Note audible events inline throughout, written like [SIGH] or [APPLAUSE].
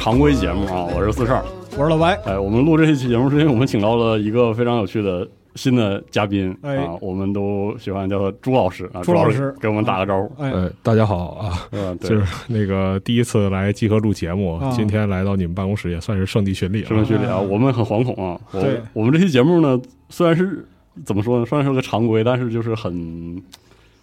常规节目啊！我是四十二。我是老白，哎，我们录这一期节目是因为我们请到了一个非常有趣的新的嘉宾、哎啊，我们都喜欢叫他朱老师啊。朱老师给我们打个招呼。哎，呃，大家好啊，嗯，对，就是那个第一次来集合录节目，啊今天来到你们办公室也算是圣地巡礼了。身份序列啊，啊我们很惶恐啊。我对我们这期节目呢，虽然是怎么说呢，算是个常规，但是就是很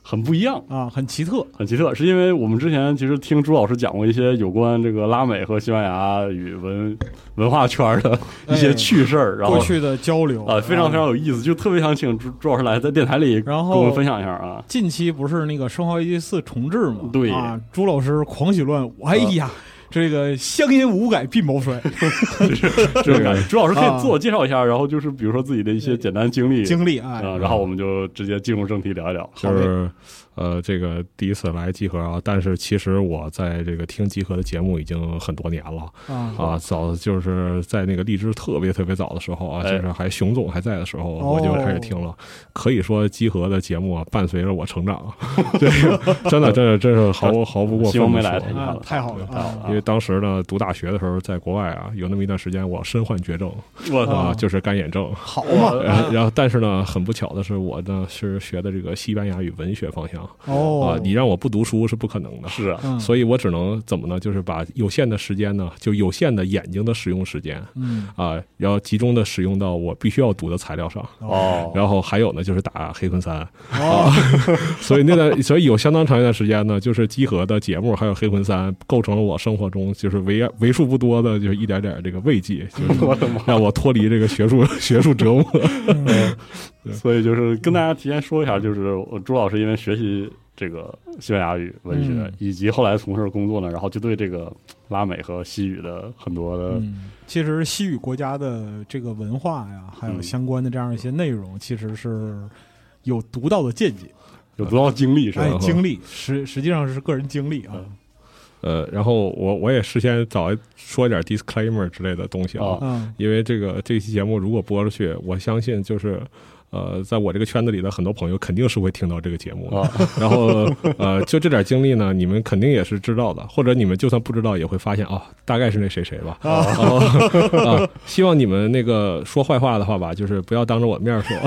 很不一样。啊，很奇特，很奇特，是因为我们之前其实听朱老师讲过一些有关这个拉美和西班牙语文文化圈的一些哎趣事儿，然后过去的交流啊，非常非常有意思，就特别想请朱朱老师来在电台里然后跟我们分享一下啊。近期不是那个《生化危机四》重置吗？对啊，朱老师狂喜乱舞，哎呀，这个乡音无改鬓毛衰，[LAUGHS] 这种感觉，朱老师可以啊自我介绍一下，然后就是比如说自己的一些简单经历。经历哎啊，然后我们就直接进入正题聊一聊。就是呃，这个第一次来集合啊，但是其实我在这个听集合的节目已经很多年了啊啊，早就是在那个荔枝特别特别早的时候啊，哎就是还熊总还在的时候，哦我就开始听了。可以说集合的节目啊，伴随着我成长，[LAUGHS] 这个真的真的真是毫毫不过希望没来啊，太好了，太好了因为当时呢，读大学的时候，在国外啊，有那么一段时间，我身患绝症我操啊，就是干眼症。好嘛，然后，但是呢，很不巧的是，我呢是学的这个西班牙语文学方向哦。啊，，你让我不读书是不可能的，是啊，嗯。所以我只能怎么呢？就是把有限的时间呢，就有限的眼睛的使用时间嗯。啊，然后集中的使用到我必须要读的材料上。哦，然后还有呢，就是打黑魂三，哦，[LAUGHS] 所以那段，所以有相当长一段时间呢，就是集合的节目还有黑魂三，构成了我生活中就是为为数不多的，就是一点点这个慰藉，就是！[LAUGHS] 让我脱离这个学术 [LAUGHS] 学术折磨。所以就是跟大家提前说一下，就是朱老师因为学习这个西班牙语文学，嗯。以及后来从事工作呢，然后就对这个拉美和西语的很多的嗯，其实西语国家的这个文化呀，还有嗯。相关的这样一些内容，其实是有独到的见解，有独到经历是吧？哎，经历实实际上是个人经历啊，呃，然后我我也事先早说一点 disclaimer 之类的东西啊，因为这个这期节目如果播出去，我相信就是。呃，在我这个圈子里的很多朋友肯定是会听到这个节目 [LAUGHS] 然后呃，就这点经历呢，你们肯定也是知道的，或者你们就算不知道，也会发现啊、大概是那谁谁吧。啊然后啊，希望你们那个说坏话的话吧，就是不要当着我面说，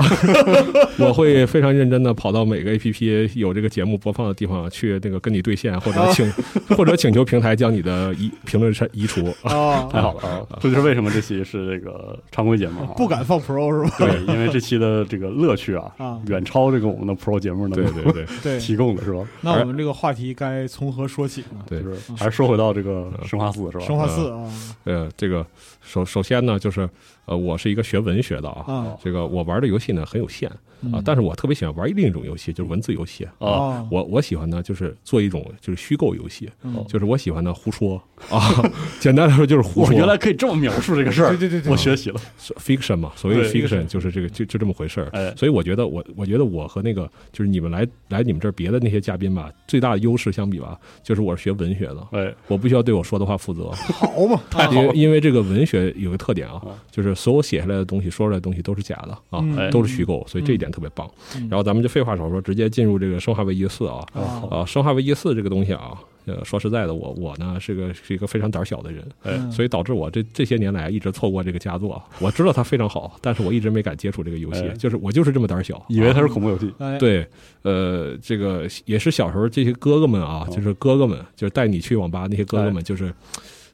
[LAUGHS] 我会非常认真的跑到每个 A P P 有这个节目播放的地方去那个跟你对线，或者请 [LAUGHS] 或者请求平台将你的移评论删移除。啊，太好了啊！这就是为什么这期是这个常规节目啊，不敢放 Pro 是吧？对，因为这期的这个乐趣啊，啊远超这个我们的 Pro 节目能对对对 [LAUGHS] 对，提供的是吧？那我们这个话题该从何说起呢？对就，是还是说回到这个生化四是吧？生化四啊呃，这个首首先呢，就是呃，我是一个学文学的啊，啊这个我玩的游戏呢很有限啊嗯，但是我特别喜欢玩另一种游戏，就是文字游戏。啊，啊，我我喜欢呢，就是做一种就是虚构游戏，嗯就是我喜欢呢胡说啊，[LAUGHS] 简单来说就是胡我说。原来可以这么描述这个事儿，对对对对我学习了。fiction 嘛，所谓 fiction 就是这个就就这么回事儿。哎所以我觉得我我觉得我和那个就是你们来来你们这儿别的那些嘉宾吧，最大的优势相比吧，就是我是学文学的，哎，我不需要对我说的话负责。好嘛，太因为因为这个文学有个特点啊啊，就是所有写下来的东西、说出来的东西都是假的啊，都是虚构，所以这一点特别棒。嗯。然后咱们就废话少说，直接进入这个《生化危机四》啊。啊啊，《生化危机四》这个东西啊，呃，说实在的，我我呢是个是一个非常胆小的人，哎嗯。所以导致我这这些年来一直错过这个佳作。我知道它非常好，但是我一直没敢接触这个游戏哎，就是我就是这么胆小，以为它是恐怖游戏，哎，对，呃，这个也是小时候这些哥哥们啊，哦。就是哥哥们，就是带你去网吧那些哥哥们，就是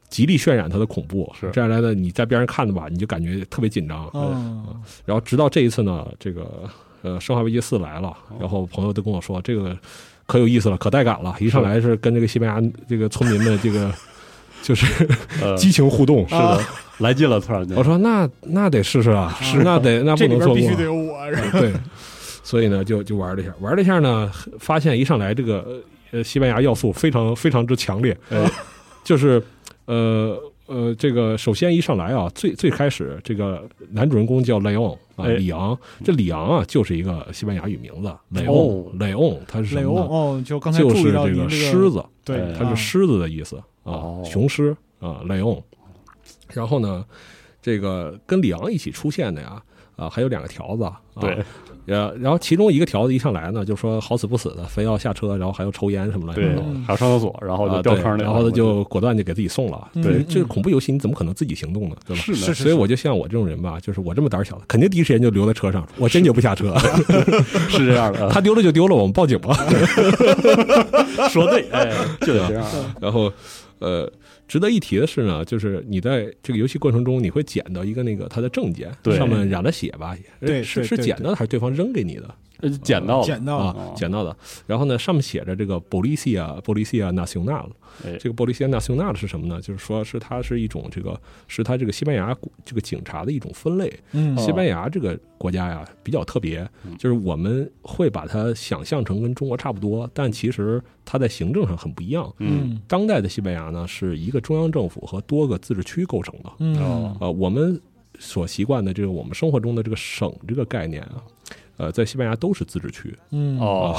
极力渲染它的恐怖。是这样来的，你在边上看的吧，你就感觉特别紧张。嗯然后直到这一次呢，这个呃《生化危机四》来了，哦然后朋友都跟我说这个可有意思了，可带感了。一上来是跟这个西班牙这个村民们这个就是 [LAUGHS] 呃，[LAUGHS] 激情互动。是的，来劲了，突然间我，说那那得试试啊，是那得那不能错过必须得。有我，对，所以呢，就就玩了一下，玩了一下呢，发现一上来这个呃西班牙要素非常非常之强烈，哎，就是呃呃，这个首先一上来啊，最最开始这个男主人公叫雷昂啊，哎里昂，这里昂啊就是一个西班牙语名字，雷昂哦，雷昂，他是什么呢？哦，就刚才就是这个狮子，对哎，它是狮子的意思啊哦，雄狮啊，雷昂。然后呢，这个跟里昂一起出现的呀，啊，还有两个条子，啊、对，呃，然后其中一个条子一上来呢，就说好死不死的，非要下车，然后还要抽烟什么的对还要上厕所，然后啊就掉坑里然后他就果断就给自己送了。嗯对，嗯这个恐怖游戏你怎么可能自己行动呢？对吧？是的，所以我就像我这种人吧，就是我这么胆小的，肯定第一时间就留在车上，我坚决不下车。是这样的，[LAUGHS] 他丢了就丢了，我们报警吧。[LAUGHS] 说对，哎，就得这样，[LAUGHS] 然后，呃，值得一提的是呢，就是你在这个游戏过程中，你会捡到一个那个他的证件，对上面染了血吧？对是是捡到的还是对方扔给你的？呃捡到了，捡到捡到的。然后呢，上面写着这个 “Policia Policia Nacional”，哎这个 “Policia Nacional” 是什么呢？就是说是它是一种这个是它这个西班牙这个警察的一种分类。嗯哦西班牙这个国家呀比较特别，就是我们会把它想象成跟中国差不多，但其实它在行政上很不一样。嗯，当代的西班牙呢，是一个中央政府和多个自治区构成的。嗯我们所习惯的这个我们生活中的这个省这个概念啊，呃，在西班牙都是自治区。嗯。哦，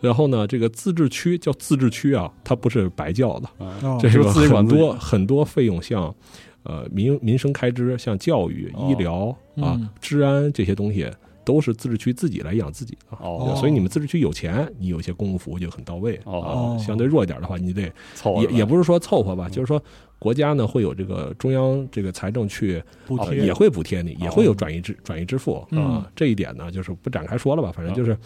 然后呢，这个自治区叫自治区啊，它不是白叫的，哦。这个很多很多费用像。呃，民民生开支像教育、哦。医疗啊嗯、治安这些东西，都是自治区自己来养自己的。哦所以你们自治区有钱，你有一些公共服务就很到位哦啊。相对弱一点的话，你得凑合也也不是说凑合吧，就是说国家呢会有这个中央这个财政去呃补贴也会补贴你，也会有转移支转移支付嗯啊。这一点呢，就是不展开说了吧，反正就是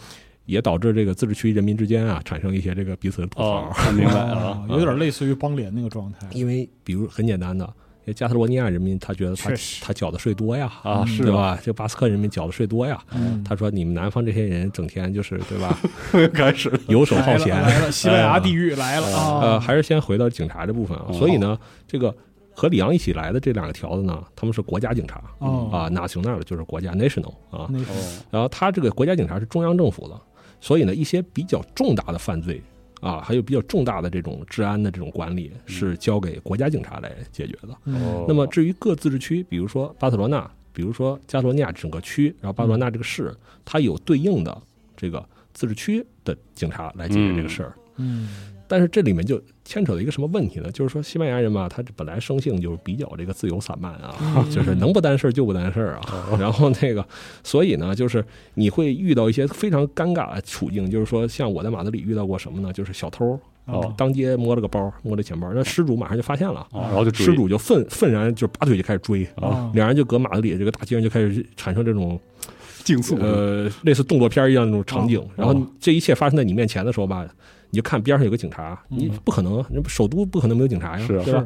也导致这个自治区人民之间啊产生一些这个彼此的吐哦槽。，明白啊，有点类似于邦联那个状态。因为比如很简单的，因为加泰罗尼亚人民他觉得他他缴的税多呀，啊，是对？吧？这巴斯克人民缴的税多呀。嗯，他说：“你们南方这些人整天就是对吧，[LAUGHS] 开始，游手好闲，西班牙地狱来了啊！呃，还是先回到警察这部分啊。哦所以呢，这个和里昂一起来的这两个条子呢，他们是国家警察哦啊，national 就是国家 national 啊。然后他这个国家警察是中央政府的，所以呢，一些比较重大的犯罪啊，还有比较重大的这种治安的这种管理是交给国家警察来解决的。那么至于各自治区，比如说巴塞罗那，比如说加泰罗尼亚整个区，然后巴塞罗那这个市，它有对应的这个自治区的警察来解决这个事儿。嗯但是这里面就牵扯到一个什么问题呢？就是说西班牙人嘛，他本来生性就是比较这个自由散漫啊，嗯就是能不担事儿就不担事儿啊。[LAUGHS] 然后那个，所以呢，就是你会遇到一些非常尴尬的处境，就是说像我在马德里遇到过什么呢？就是小偷哦当街摸了个包，摸了钱包，那失主马上就发现了。哦，然后就失主就愤愤然就拔腿就开始追，啊两人就搁马德里这个大街上就开始产生这种竞速，呃类似动作片一样的那种场景哦。然后这一切发生在你面前的时候吧，你就看边上有个警察，你不可能，那首都不可能没有警察呀，是吧？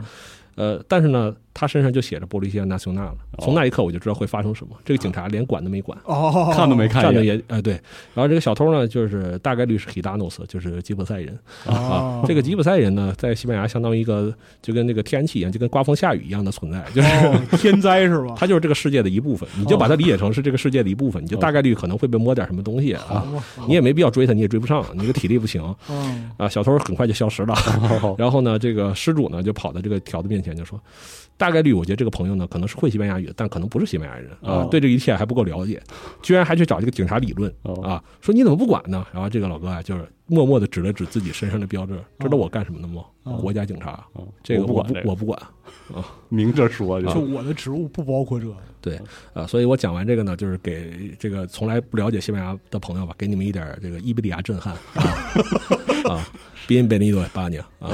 呃，但是呢，他身上就写着波利西亚纳雄纳了。哦从那一刻我就知道会发生什么。这个警察连管都没管，哦，看都没看站着一眼，也呃对。然后这个小偷呢，就是大概率是 Hidanos，就是吉普赛人啊哦。这个吉普赛人呢，在西班牙相当于一个就跟那个天气一样，就跟刮风下雨一样的存在，就是。[LAUGHS] 哦天灾是吧？[LAUGHS] 他就是这个世界的一部分，你就把它理解成是这个世界的一部分，你就大概率可能会被摸点什么东西啊，你也没必要追他，你也追不上，你这个体力不行嗯 [LAUGHS] 啊。小偷很快就消失了，哦然后呢，这个失主呢就跑到这个条子面前就说：“大概率我觉得这个朋友呢可能是会西班牙语的，但可能不是西班牙人啊哦，对这一切还不够了解，居然还去找这个警察理论哦啊，说你怎么不管呢？然后这个老哥啊，就是默默的指了指自己身上的标志，知道我干什么的吗？哦。国家警察，哦。这个我我不管我不管。[LAUGHS] 明着说就。就我的职务不包括这个。啊，所以我讲完这个呢，就是给这个从来不了解西班牙的朋友吧，给你们一点这个伊比利亚震撼。啊。[LAUGHS] 啊。Bienvenido a España 啊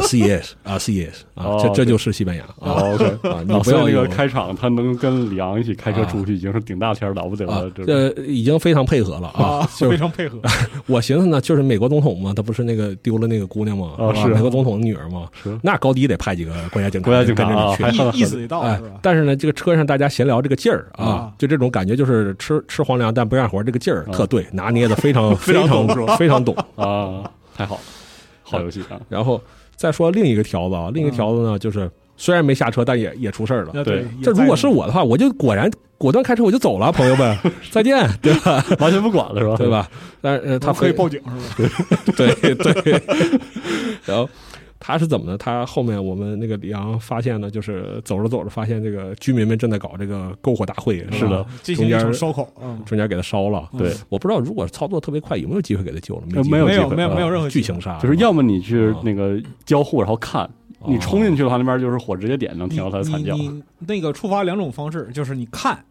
，Así es，Así es 啊，哦 [LAUGHS] 这这 OK 就是西班牙。啊哦，OK，啊！你啊所以那个开场他能跟李昂一起开车出去，已经是顶大天儿了不得啊。了。，这这已经非常配合了啊！就非是常配合。我寻思呢，就是美国总统嘛，他不是那个丢了那个姑娘嘛，吧哦是美国总统的女儿嘛，是。那高低得派几个国家警察国家警察跟着你去意意思得到哎是吧？，但是呢，这个车上大家闲聊这个劲儿啊啊，就这种感觉，就是吃吃皇粮但不干活这个劲儿，啊特对，拿捏的 [LAUGHS] 非常非常非常懂。啊，太好了，好游戏啊！然后再说另一个条子啊，另一个条子呢，就是虽然没下车，但也也出事儿了。对这如果是我的话，我就果然果断开车我就走了，朋友们，[LAUGHS] 再见，对吧？完全不管了是吧？[LAUGHS] 对？吧？但是呃他可以报警是吧？对 [LAUGHS] 对，然后他是怎么呢？他后面我们那个李阳发现呢，就是走着走着发现这个居民们正在搞这个篝火大会，是的吧进行一中间烧烤，嗯，中间给他烧了。对，我不知道如果操作特别快，有没有机会给他救了？没没有机会啊有没有没有任何剧情杀，就是要么你去啊那个交互，然后看，哦你冲进去的话，那边就是火直接点，能听到他的惨叫。你你那个触发两种方式，就是你看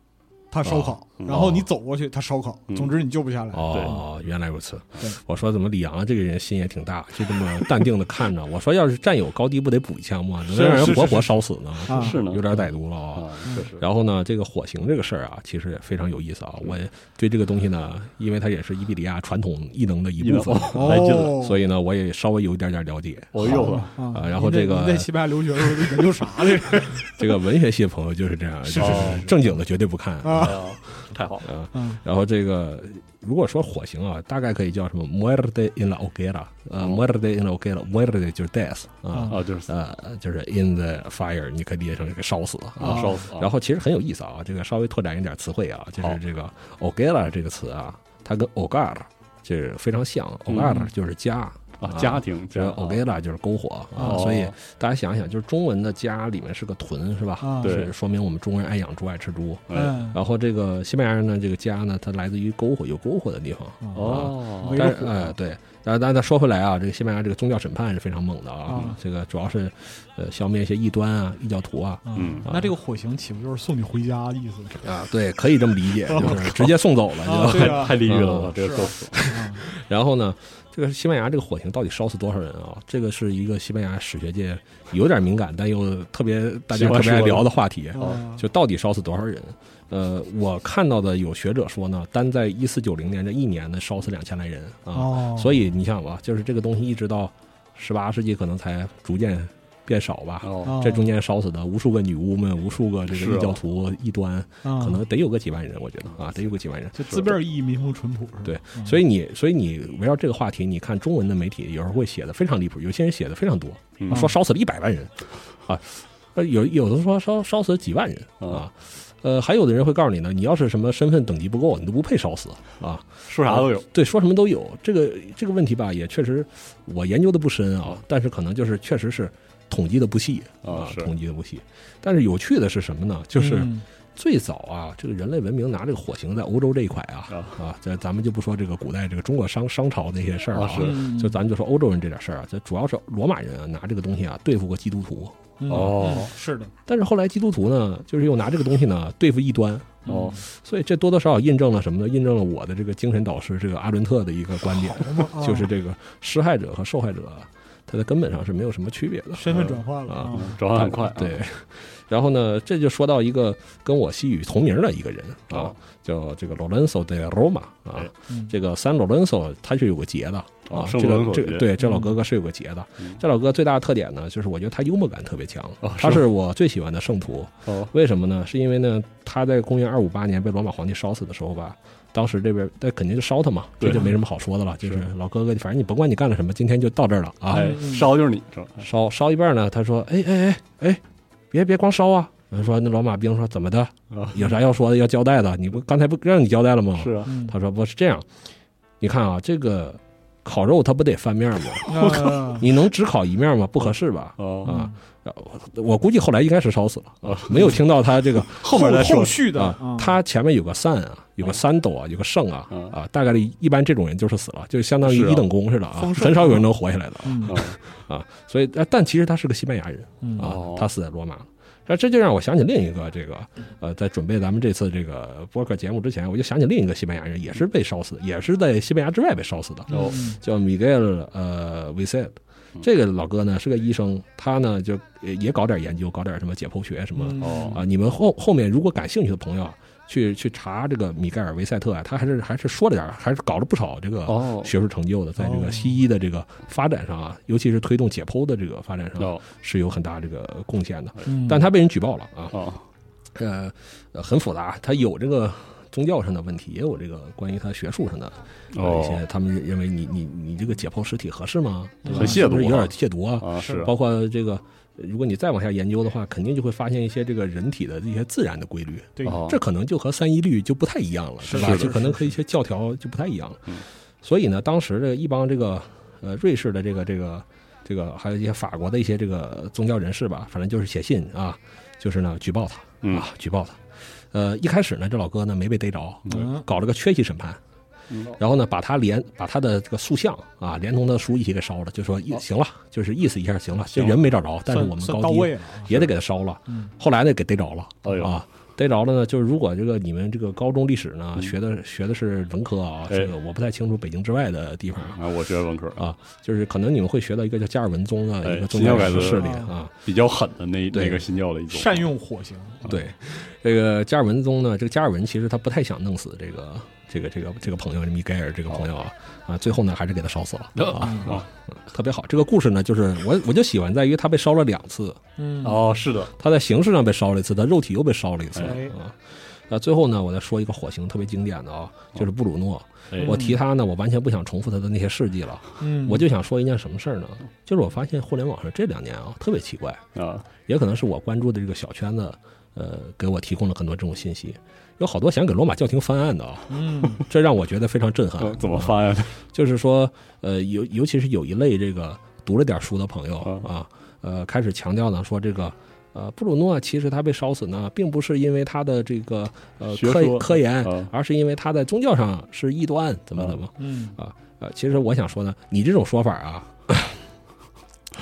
他烧烤，嗯然后你走过去他烧烤，嗯总之你救不下来。哦，原来如此。我说怎么李阳这个人心也挺大，就这么淡定的看着。[LAUGHS] 我说要是战友高低不得补一枪吗？能是让人活活烧死呢？啊是呢，有点歹毒了啊。然后呢，这个火刑这个事儿啊，其实也非常有意思啊。我也对这个东西呢，因为它也是伊比利亚传统异能的一部分，哦来劲了哦，所以呢，我也稍微有一点点了解。哦呦啊啊然后这个你在西班牙留学的时候都研究啥来着？[LAUGHS] 这个文学系的朋友就是这样，[LAUGHS] 是就是是正经的绝对不看啊太好了。啊。嗯然后这个如果说火刑啊，大概可以叫什么 “muerte in la hoguera，呃哦，muerte en la hoguera，muerte 就是 death 啊，啊，就是呃，就是 in the fire，你可以理解成这个烧死啊，啊。烧死啊。然后其实很有意思啊，这个稍微拓展一点词汇啊，就是这个 hoguera 这个词啊，它跟 hogar 这非常像嗯，hogar 就是家。啊，家庭这家 hoguera 就是篝火啊，哦所以大家想想，就是中文的家里面是个屯是吧？啊对是说明我们中国人爱养猪爱吃猪。然后这个西班牙人呢，这个家呢，它来自于篝火，有篝火的地方。哦但是哎，对，但是但是说回来啊，这个西班牙这个宗教审判是非常猛的啊啊，这个主要是呃消灭一些异端啊、异教徒啊嗯那这个火刑岂不就是送你回家的意思？啊，对，可以这么理解，就是直接送走了就。啊对啊太地狱了，嗯这个。啊然后呢，这个西班牙这个火刑到底烧死多少人啊？这个是一个西班牙史学界有点敏感，但又特别大家特别爱聊的话题。啊就到底烧死多少人？呃，我看到的有学者说呢，单在一四九零年这一年呢，烧死两千来人啊。哦，所以你想吧，就是这个东西一直到十八世纪可能才逐渐变少吧。这中间烧死的无数个女巫们，无数个这个异教徒、异端，可可能得有个几万人，我觉得啊，得有个几万人。就字面意义民风淳朴是吧？对嗯所以你，所以你围绕这个话题，你看中文的媒体有时候会写的非常离谱，有些人写的非常多，嗯说烧死了一百万人，啊，呃，有有的说烧烧死了几万人啊，呃，还有的人会告诉你呢，你要是什么身份等级不够，你都不配烧死啊，[LAUGHS] 说啥都有。对，说什么都有。这个这个问题吧，也确实我研究的不深啊，但是可能就是确实是统计的不细啊，统计的不细。但是有趣的是什么呢？就是嗯。最早啊，这个人类文明拿这个火刑在欧洲这一块啊啊。啊，这咱们就不说这个古代这个中国商商朝那些事儿啊啊就咱就说欧洲人这点事儿啊，这主要是罗马人啊拿这个东西啊对付过基督徒，嗯哦。嗯是的，但是后来基督徒呢，就是又拿这个东西呢对付异端。哦，所以这多多少少印证了什么呢？印证了我的这个精神导师这个阿伦特的一个观点，啊。就是这个施害者和受害者，他在根本上是没有什么区别的。身份转换了啊嗯转换很快啊。对，然后呢，这就说到一个跟我西语同名的一个人啊哦，叫这个 Lorenzo de Roma 啊这个 San Lorenzo 他是有个节的啊，这个这个对这老哥哥是有个节的嗯。这老哥最大的特点呢，就是我觉得他幽默感特别强哦，他是是我最喜欢的圣徒。哦，为什么呢？是因为呢，他在公元二五八年被罗马皇帝烧死的时候吧，当时这边那肯定就烧他嘛，这就没什么好说的了。就是老哥哥，反正你甭管你干了什么，今天就到这儿了啊。烧就是你？烧烧一半呢，他说：“哎哎哎哎，别别光烧啊！”人说那老马兵说：“怎么的？啊，有啥要说的？要交代的？你不刚才不让你交代了吗？”是啊，嗯他说：“不是这样，你看啊，这个烤肉它不得翻面吗？啊 [LAUGHS] 你能只烤一面吗？不合适吧？哦，啊，呃我估计后来应该是烧死了啊，没有听到他这个 [LAUGHS] 后面的后续的他前面有个散啊，有个三斗啊，有个圣啊大概率一般这种人就是死了，就相当于一等功似的啊很少有人能活下来的啊所以呃但其实他是个西班牙人嗯啊哦，他死在罗马。那这就让我想起另一个这个呃，在准备咱们这次这个播客节目之前，我就想起另一个西班牙人，也是被烧死，也是在西班牙之外被烧死的，叫米盖尔呃维塞。这个老哥呢是个医生，他呢就也也搞点研究，搞点什么解剖学什么。啊。你们后后面如果感兴趣的朋友啊，去去查这个米盖尔维塞特啊，他还是还是说了点，还是搞了不少这个哦。学术成就的，在这个西医的这个发展上啊，尤其是推动解剖的这个发展上哦。是有很大这个贡献的。嗯。但他被人举报了啊，呃很复杂，他有这个宗教上的问题，也有这个关于他学术上的呃一些哦，他们认为你你你这个解剖尸体合适吗？很亵渎有点啊亵渎啊？啊是包括这个，如果你再往下研究的话，肯定就会发现一些这个人体的一些自然的规律，对哦这可能就和三一律就不太一样了，是吧？就可能和一些教条就不太一样了嗯。所以呢，当时的一帮这个呃瑞士的这个这个这个，还有一些法国的一些这个宗教人士吧，反正就是写信啊，就是呢举报他嗯啊，举报他。呃，一开始呢，这老哥呢没被逮着，嗯。搞了个缺席审判。嗯。然后呢，把他连把他的这个塑像啊，连同他的书一起给烧了，就说意行了，就是意思一下行了，这人没找着，但是我们高低也得给他烧了。嗯。后来呢，给逮着了啊，逮着了呢，就是如果这个你们这个高中历史呢学的学的是文科啊，这个我不太清楚北京之外的地方啊。啊，我学文科。啊，就是可能你们会学到一个叫加尔文宗的哎一个宗教新教改革势力啊啊，比较狠的那对。那个新教的一种。善用火刑，对，这个加尔文宗呢，这个加尔文其实他不太想弄死这个这个这个这个朋友米盖尔这个朋友啊啊，最后呢还是给他烧死了啊，啊特别好。这个故事呢，就是我我就喜欢在于他被烧了两次，嗯哦是的他在形式上被烧了一次，他肉体又被烧了一次哎啊。那最后呢，我再说一个火星特别经典的啊，就是布鲁诺。哎我提他呢，我完全不想重复他的那些事迹了，嗯，我就想说一件什么事儿呢？就是我发现互联网上这两年啊，特别奇怪，啊也可能是我关注的这个小圈子，呃，给我提供了很多这种信息。有好多想给罗马教廷翻案的啊，嗯 [LAUGHS] 这让我觉得非常震撼呃。[LAUGHS] 怎么翻呀？[LAUGHS] 就是说，呃，尤尤其是有一类这个读了点书的朋友啊啊，呃，开始强调呢，说这个。呃，布鲁诺其实他被烧死呢，并不是因为他的这个呃科科研啊，而是因为他在宗教上是异端，怎么怎么嗯啊？呃，其实我想说呢，你这种说法啊，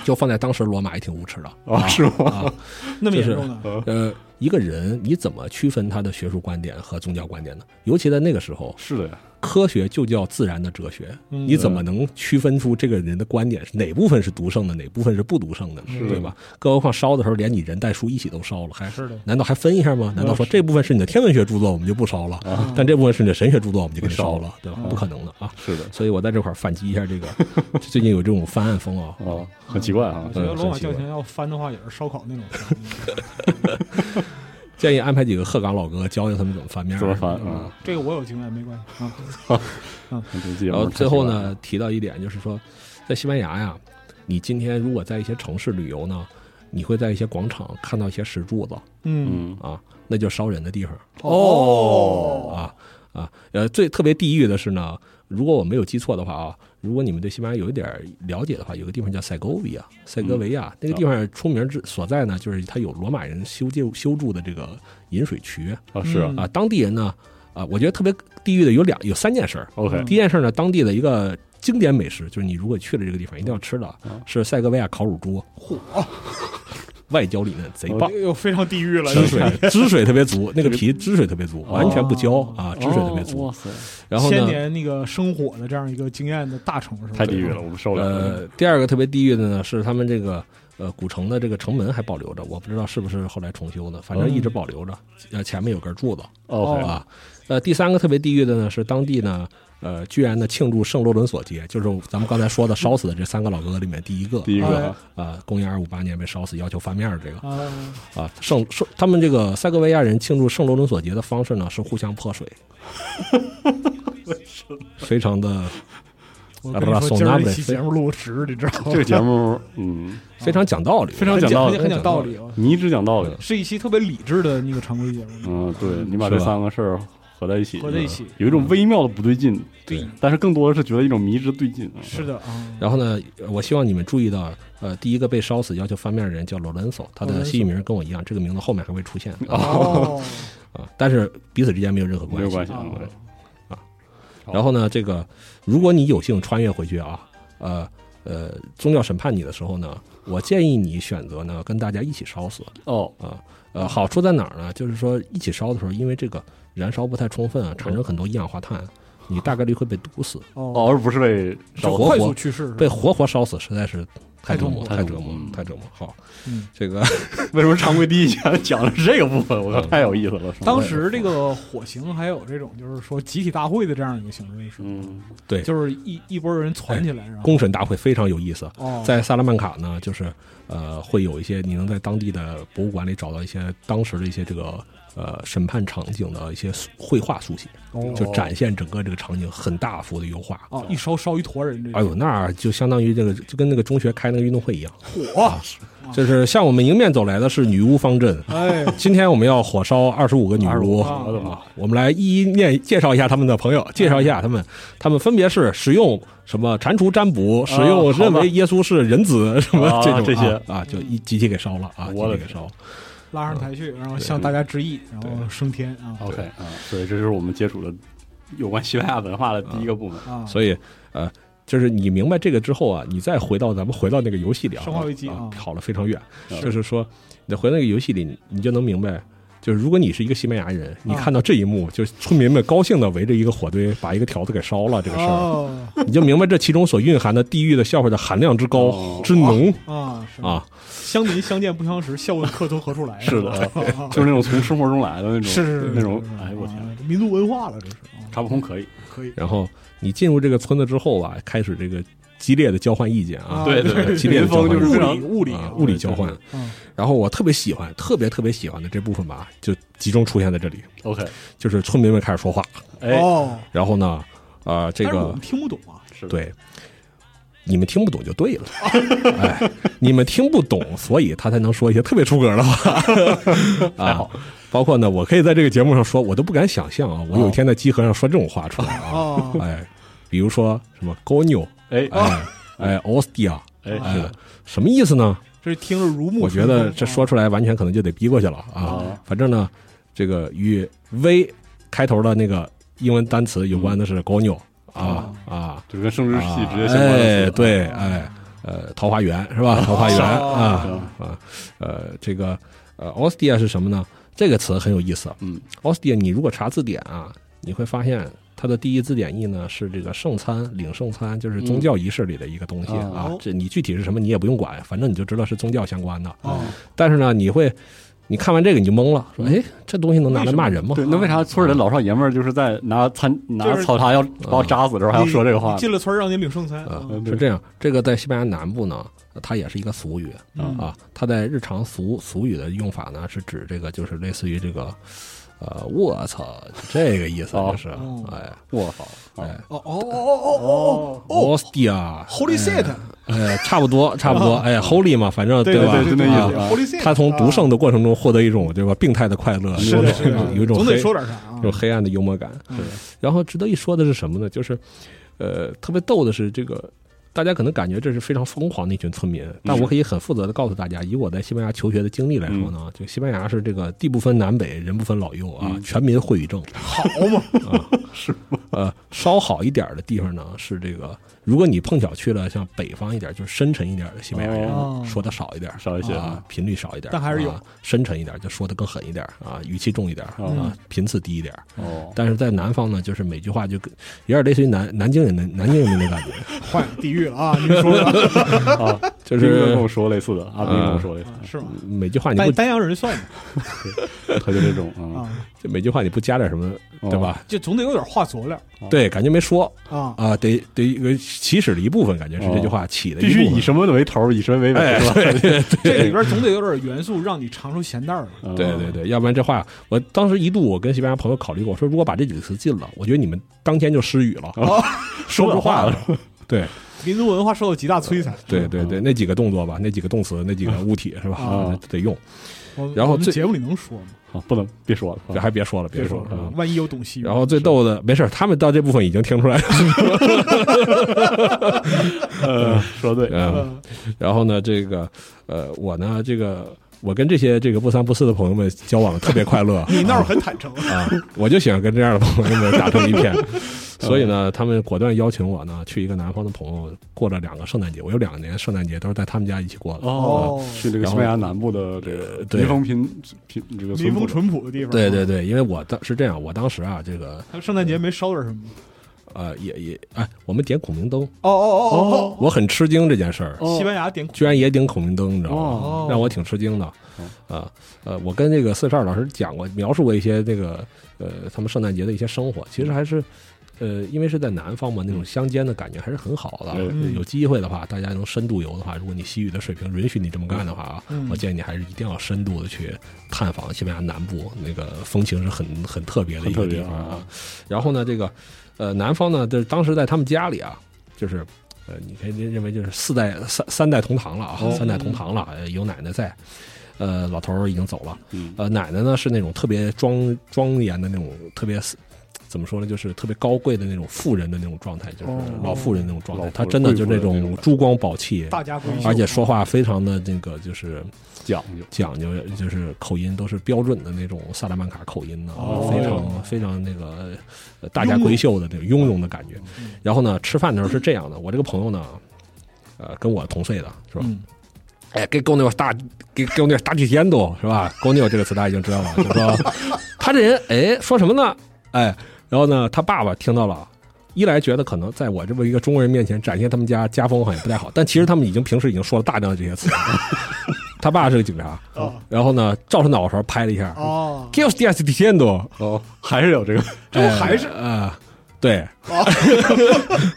就放在当时罗马也挺无耻的啊是吗啊，那么严就是重呢？呃，一个人你怎么区分他的学术观点和宗教观点呢？尤其在那个时候，是的呀科学就叫自然的哲学，嗯你怎么能区分出这个人的观点是哪部分是独胜的，哪部分是不独胜的对吧？更何况烧的时候连你人带书一起都烧了，还是的难道还分一下吗？难道说这部分是你的天文学著作，我们就不烧了，啊但这部分是你的神学著作，我们就给你烧了，对吧？嗯不可能的啊！是的所以我在这块儿反击一下这个，[LAUGHS] 最近有这种翻案风啊，啊很奇怪啊 [LAUGHS] 我觉得罗马教廷要翻的话，也是烧烤那种翻。[LAUGHS] 建议安排几个鹤岗老哥教教他们怎么翻面儿，怎么翻？嗯。啊？这个我有经验，没关系。[LAUGHS] 啊。然后最后呢，提到一点就是说，在西班牙呀，你今天如果在一些城市旅游呢，你会在一些广场看到一些石柱子。嗯，嗯。啊，那就烧人的地方。哦。啊啊。呃，最特别地狱的是呢，如果我没有记错的话啊，如果你们对西班牙有一点了解的话，有个地方叫塞戈维亚，塞戈维亚、那个地方出名之所在呢，就是它有罗马人修建修筑的这个引水渠。啊是啊。嗯。啊，当地人呢。啊，我觉得特别地域的有两有三件事儿，OK 第一件事呢，当地的一个经典美食，就是你如果去了这个地方，一定要吃的嗯，是塞戈维亚烤乳猪，嚯，[LAUGHS] 外焦里嫩，贼棒，又非常地狱了。汁水汁水特别足，[LAUGHS] 那个皮汁水特别足，完全不焦啊，汁水特别足哦哇。塞然后呢，千年那个生火的这样一个经验的大城市，太地狱了，我们受不了呃，第二个特别地狱的呢，是他们这个呃古城的这个城门还保留着，我不知道是不是后来重修的，反正一直保留着，呃，前面有根柱子 OK 啊。呃，第三个特别地狱的呢，是当地呢。呃，居然呢庆祝圣罗伦索节，就是咱们刚才说的烧死的这三个老哥哥里面第一个，第一个。啊啊，公元二五八年被烧死，要求翻面的这个。啊，啊，圣圣他们这个塞格维亚人庆祝圣罗伦索节的方式呢是互相泼水，[LAUGHS] 非常的我跟你说，今儿这期节目录迟，你知道吗？这个节目嗯。非常讲道理，非常讲道理很讲道理。啊，你一直讲道理，是一期特别理智的那个常规节目。嗯，对你把这三个事儿合在一起，合在一起。有一种微妙的不对劲，对，但是更多的是觉得一种迷之对劲。是的啊，然后呢，我希望你们注意到，呃，第一个被烧死要求翻面的人叫 Lorenzo，他的西域名跟我一样，这个名字后面还会出现。哦，[LAUGHS] 啊，但是彼此之间没有任何关系。没有关系。关系哦。对好然后呢，这个如果你有幸穿越回去啊，呃呃，宗教审判你的时候呢，我建议你选择呢跟大家一起烧死。哦，啊。呃，好处在哪儿呢？就是说一起烧的时候，因为这个燃烧不太充分啊，产生很多一氧化碳，你大概率会被毒死，哦，哦，而不是被烧活快速去世被活活烧死，实在是太折磨，太太折磨太折磨。好，嗯，这个 [LAUGHS] 为什么常规第一讲讲的是这个部分？我靠，嗯太有意思了。当时这个火刑还有这种就是说集体大会的这样一个形式，是嗯，对就是一一波人攒起来，然后公审大会非常有意思。哦，在萨拉曼卡呢，就是呃，会有一些你能在当地的博物馆里找到一些当时的一些这个呃审判场景的一些绘画速写，哦。就展现整个这个场景很大幅的油画。哦，一烧烧一坨人，这哎呦，那就相当于这个就跟那个中学开那个运动会一样，火，就是向我们迎面走来的是女巫方阵。[LAUGHS] 哎，今天我们要火烧二十五个女巫。我们来一一念介绍一下他们的朋友，介绍一下他们，他们分别是使用什么蟾蜍占卜，使用认为耶稣是人子什么啊这种这些。啊啊，就一集体给烧了啊，集体给烧。了。拉上台去，然后向大家致意，然后升天啊 OK 啊，所以这就是我们接触的有关西班牙文化的第一个部门。啊，所以呃，就是你明白这个之后啊，你再回到咱们回到那个游戏里啊，生化危机跑了非常远。是就是说，你回到那个游戏里，你你就能明白。就是如果你是一个西班牙人，你啊。看到这一幕，就是村民们高兴的围着一个火堆，把一个条子给烧了，这个事儿，哦。你就明白这其中所蕴含的地狱的笑话的含量之高、哦。之浓。啊啊！乡民相见不相识，笑问客从何处来？是的。就是那种从生活中来的那种，是是是。那种哎我天，啊民族文化了，这是。啊。卡普空可以，可以。然后你进入这个村子之后啊，开始这个激烈的交换意见啊，对对对。激烈的交换就是物理物理啊物理交换。嗯然后我特别喜欢，特别特别喜欢的这部分吧，就集中出现在这里，OK，就是村民们开始说话，哎，哦，然后呢，啊，这个我们听不懂啊，是，对，你们听不懂就对了，[LAUGHS] 哎，你们听不懂，所以他才能说一些特别出格的话，[LAUGHS] 啊。包括呢，我可以在这个节目上说，我都不敢想象啊，我有一天在集合上说这种话出来啊，哦。哎，比如说什么 g o n o 哎。哎哎 ostia，哎，哎，什么意思呢？这听着如沐我觉得这说出来完全可能就得逼过去了啊。哦。反正呢，这个与 V 开头的那个英文单词有关的是 n o 啊。啊，就是跟生殖器啊直接相关的哎，对，哎，呃，桃花源是吧？桃花源哦啊啊，呃，这个呃，ostia 是什么呢？这个词很有意思。嗯，ostia，你如果查字典啊，你会发现它的第一字典义呢是这个圣餐，领圣餐，就是宗教仪式里的一个东西嗯啊哦。这你具体是什么你也不用管，反正你就知道是宗教相关的。哦，但是呢，你会。你看完这个你就懵了，说：“哎，这东西能拿来骂人吗？”对，那为啥村里的老少爷们儿就是在拿餐拿草塔要把我扎死的时候还要说这个话？进了村儿让你领圣餐啊嗯，是这样。这个在西班牙南部呢，它也是一个俗语嗯啊。它在日常俗俗语的用法呢，是指这个就是类似于这个，呃，我操，这个意思就是，哦哎我操！哎哦哦哦哦哦哦，ostia，，Holy Set，哎，差不多差不多，哎，holy 嘛，反正对吧？对对就那意思，Holy 他从读圣的过程中获得一种对吧病态的快乐，有是的，是的，有一种总得黑说点啥种黑暗的幽默感。嗯然后值得一说的是什么呢？就是，呃，特别逗的是这个。大家可能感觉这是非常疯狂的一群村民，但我可以很负责的告诉大家，以我在西班牙求学的经历来说呢，就西班牙是这个地不分南北，人不分老幼啊，嗯。全民会语政好嘛，啊，[LAUGHS] 是呃，稍好一点的地方呢是这个，如果你碰巧去了像北方一点，就是深沉一点的西班牙人，哦。说的少一点，少一些。啊，频率少一点，但还是有。啊深沉一点，就说的更狠一点啊，语气重一点嗯啊，频次低一点。哦，但是在南方呢，就是每句话就跟有点类似于南南京人的南京人的那感觉，[LAUGHS] 换地域了啊！您说的。啊，[LAUGHS] 就是跟我是说类似的，阿斌跟我说类似的。是吗？每句话你不丹丹阳人算吗？[LAUGHS] 的，他就这种啊，啊，就每句话你不加点什么，对吧？就总得有点话佐料对，感觉没说啊。啊，得得一个起始的一部分，感觉是这句话起的必一部分。须以什么为头，以什么为尾，哎，是吧？对对 [LAUGHS] 这里边总得有点元素让你尝出咸淡儿对对对，要不然这话，我当时一度我跟西班牙朋友考虑过，我说如果把这几个词禁了，我觉得你们当天就失语了，[LAUGHS] 说不出话了。对民族文化受到极大摧残。对对对，那几个动作吧，那几个动词，那几个物体是吧？啊得用。然后这节目里能说吗？啊，不能别说了，这还别说了，别别说说了。啊万一有懂西语。然后最逗的，没事，他们到这部分已经听出来了。呃，[LAUGHS] 说对，嗯，嗯然后呢，这个呃，我呢，这个我跟这些这个不三不四的朋友们交往得特别快乐。[LAUGHS] 你那儿很坦诚，啊，我就喜欢跟这样的朋友们打成一片。[LAUGHS] 所以呢，他们果断邀请我呢去一个南方的朋友过了两个圣诞节，我有两年圣诞节都是在他们家一起过的。哦哦，去这个西班牙南部的这个民风贫贫这个民风淳淳朴的地方。对对对，因为我当是这样，我当时啊，这个他圣诞节没烧点什么吗？呃也也哎，我们点孔明灯，哦哦哦我很吃惊这件事儿，哦，西班牙点居然也点孔明灯，你知道吗？哦让我挺吃惊的。啊呃，我跟这个四十二老师讲过，描述过一些这个呃他们圣诞节的一些生活，其实还是。呃，因为是在南方嘛，那种乡间的感觉还是很好的。嗯有机会的话，大家能深度游的话，如果你西语的水平允许你这么干的话啊，嗯我建议你还是一定要深度的去探访西班牙南部，那个风情是很很特别的一个地方啊啊。然后呢，这个呃男方呢，就是当时在他们家里啊，就是呃，你可以认为就是四代三三代同堂了啊，哦三代同堂了，呃有奶奶在。呃，老头儿已经走了。嗯呃，奶奶呢是那种特别庄庄严的那种，特别怎么说呢，就是特别高贵的那种富人的那种状态，就是哦老妇人那种状态。她真的就是那种珠光宝气，大家闺秀，而且说话非常的那个就是讲究，讲究，就是口音都是标准的那种萨拉曼卡口音呢，哦非常非常那个呃大家闺秀的那种雍容的感觉。嗯然后呢，吃饭的时候是这样的，我这个朋友呢，呃，跟我同岁的是吧？嗯哎，给狗牛大，给狗牛大几天都是吧？狗牛这个词大家已经知道了，就是说 [LAUGHS] 他这人哎说什么呢？哎，然后呢，他爸爸听到了。一来觉得可能在我这么一个中国人面前展现他们家家风好像不太好，但其实他们已经平时已经说了大量的这些词了。他爸是个警察，啊然后呢，照他脑勺拍了一下。哦。Us the diciendo，哦，还是有这个，这不还是？啊、对，啊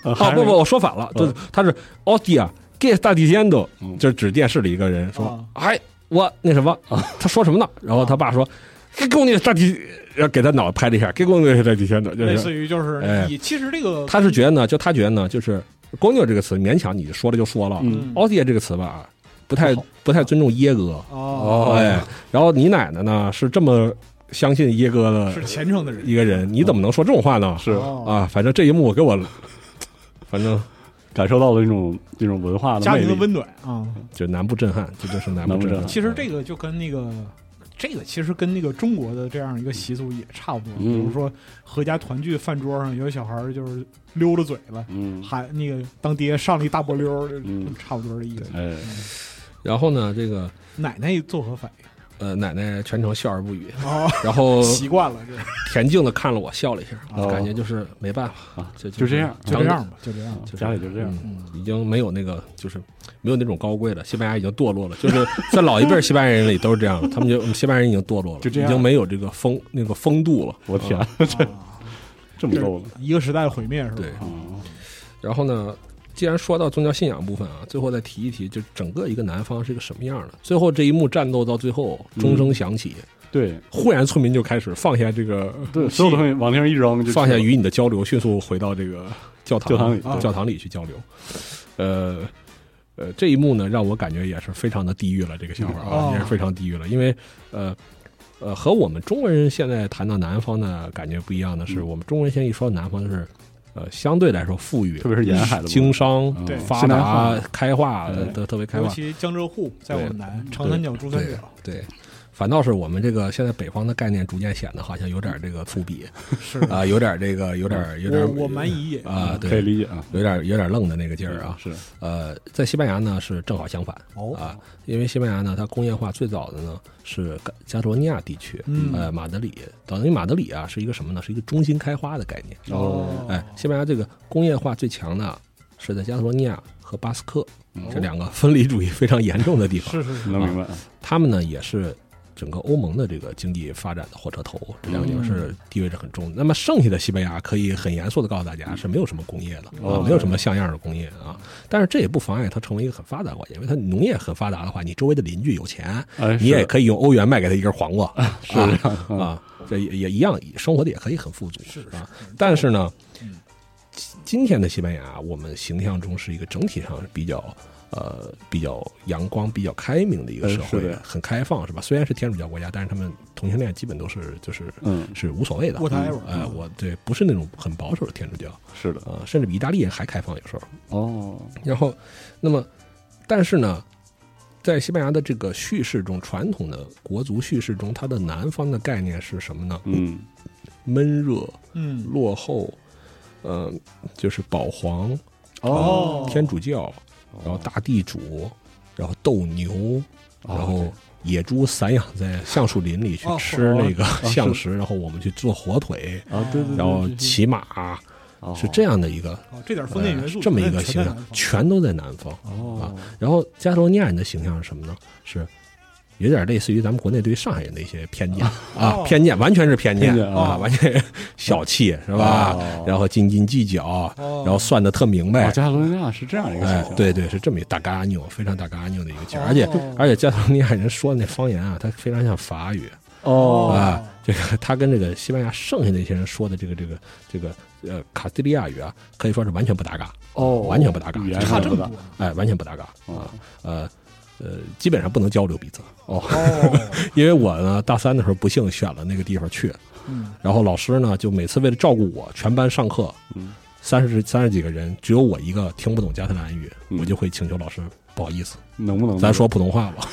哦 [LAUGHS] 还是不不，我说反了，就是他是 Ostia give us diciendo，嗯。就是指电视里一个人说啊，哎，我那什么，他说什么呢？然后他爸说，给给我那个大底，然后给他脑袋拍了一下，给我那个大 diciendo，就类似于就是哎。你其实这个他是觉得呢，就他觉得呢，就是“公牛”这个词勉强你说了就说了，嗯。奥迪这个词吧，不太不太尊重耶哥，哦。哎，然后你奶奶呢是这么相信耶哥的是虔诚的人。一个人，你怎么能说这种话呢？是。哦啊，反正这一幕给我，[LAUGHS] 反正感受到了一种这种文化的，家庭的温暖啊。就南部震撼，这就是南部震撼。其实这个就跟那个。这个其实跟那个中国的这样一个习俗也差不多，嗯。比如说合家团聚饭桌上有小孩儿就是溜着嘴了，嗯，喊那个当爹上了一大波溜儿，嗯。差不多的意思。哎，然后呢，这个奶奶作何反应？呃，奶奶全程笑而不语，哦，然后 [LAUGHS] 习惯了，这恬静的看了我，笑了一下，哦感觉就是没办法啊，就就这样就这样吧，就这样。就家里就这样，嗯，已经没有那个，就是没有那种高贵了。西班牙已经堕落了，就是在老一辈儿西班牙人里都是这样，他们就西班牙人已经堕落了，就这样已经没有这个风那个风度了。我天啊，啊 [LAUGHS] 这么逗了，一个时代的毁灭是吧？对嗯然后呢，既然说到宗教信仰部分啊，最后再提一提，就整个一个南方是一个什么样的。最后这一幕战斗到最后，钟声响起，对忽然村民就开始放下这个对，所有东西往地上一扔，就放下与你的交流，迅速回到这个教堂教堂里啊教堂里去交流。呃呃，这一幕呢，让我感觉也是非常的地狱了。这个想法啊，哦也是非常地狱了，因为呃。呃，和我们中国人现在谈到南方的感觉不一样的是，嗯我们中国人现在一说南方，就是呃，相对来说富裕，特别是沿海的经商、嗯对发达、开化对的特别开化。尤其江浙沪在我们南，长三角、珠三角，对，反倒是我们这个现在北方的概念逐渐显得好像有点这个粗鄙。是啊、有点这个有点有点我我蛮夷也。啊，可以，理解啊，有点有点愣的那个劲儿啊。是。呃，在西班牙呢是正好相反哦。啊，因为西班牙呢它工业化最早的呢是加罗尼亚地区，嗯。呃，马德里，等于马德里啊是一个什么呢？是一个中心开花的概念。哦。哎，西班牙这个工业化最强的是在加罗尼亚和巴斯克嗯这两个分离主义非常严重的地方。是是是，能明白，他们呢也是整个欧盟的这个经济发展的火车头，这两个地方是地位是很重的。那么剩下的西班牙可以很严肃的告诉大家是没有什么工业的啊哦，没有什么像样的工业啊。但是这也不妨碍它成为一个很发达的国家，因为它农业很发达的话，你周围的邻居有钱，哎，你也可以用欧元卖给他一根黄瓜，[LAUGHS] 是啊，这也也一样，生活的也可以很富足是啊。但是呢嗯，今今天的西班牙，我们形象中是一个整体上是比较呃比较阳光、比较开明的一个社会很开放，是吧？虽然是天主教国家，但是他们同性恋基本都是就是嗯，是无所谓的。Whatever 呃，我对不是那种很保守的天主教，是的，呃，甚至比意大利人还开放有时候。哦，然后，那么，但是呢，在西班牙的这个叙事中，传统的国族叙事中，它的南方的概念是什么呢？嗯，闷热、嗯，落后，呃，就是保皇、哦天主教，然后大地主，然后斗牛，哦然后野猪散养在橡树林里去哦吃那个是。橡实，然后我们去做火腿，啊，对对对，然后骑马，哦。是这样的一个哦，这点封建元素呃这么一个形象全都在南方。啊，然后加泰罗尼亚人的形象是什么呢？是有点类似于咱们国内对于上海人的一些偏见啊哦，偏见完全是偏见啊，哦。完全小气是吧哦？然后斤斤计较，哦。然后算的特明白哦，。加泰罗尼亚是这样一个哎形，象，对对，是这么一个大嘎妞，非常大嘎妞的一个劲而且而且加泰罗尼亚人说的那方言啊，它非常像法语哦，啊，这个他跟这个西班牙剩下那些人说的这个这个这个呃卡斯蒂利亚语啊，可以说是完全不搭嘎，哦，完全不搭嘎差这么多，哎，完全不搭嘎哦。啊，呃呃，基本上不能交流彼此。哦，哦，[LAUGHS] 因为我呢，大三的时候不幸选了那个地方去，嗯，然后老师呢就每次为了照顾我，全班上课，嗯，三十三十几个人，只有我一个听不懂加泰兰语，嗯。我就会请求老师不好意思，能不能咱说普通话吧。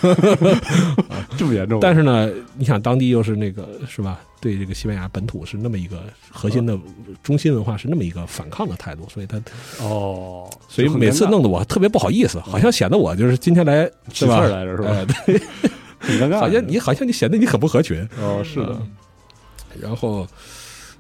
[LAUGHS] 这么严重？但是呢，你想当地又是那个是吧？对这个西班牙本土是那么一个核心的中心文化是那么一个反抗的态度，所以他哦，所以每次弄得我特别不好意思，好像显得我就是今天来是吧起刺儿？来着是吧？哎，对，[LAUGHS] 很尴尬，好像你好像你显得你很不合群。哦，是的，然后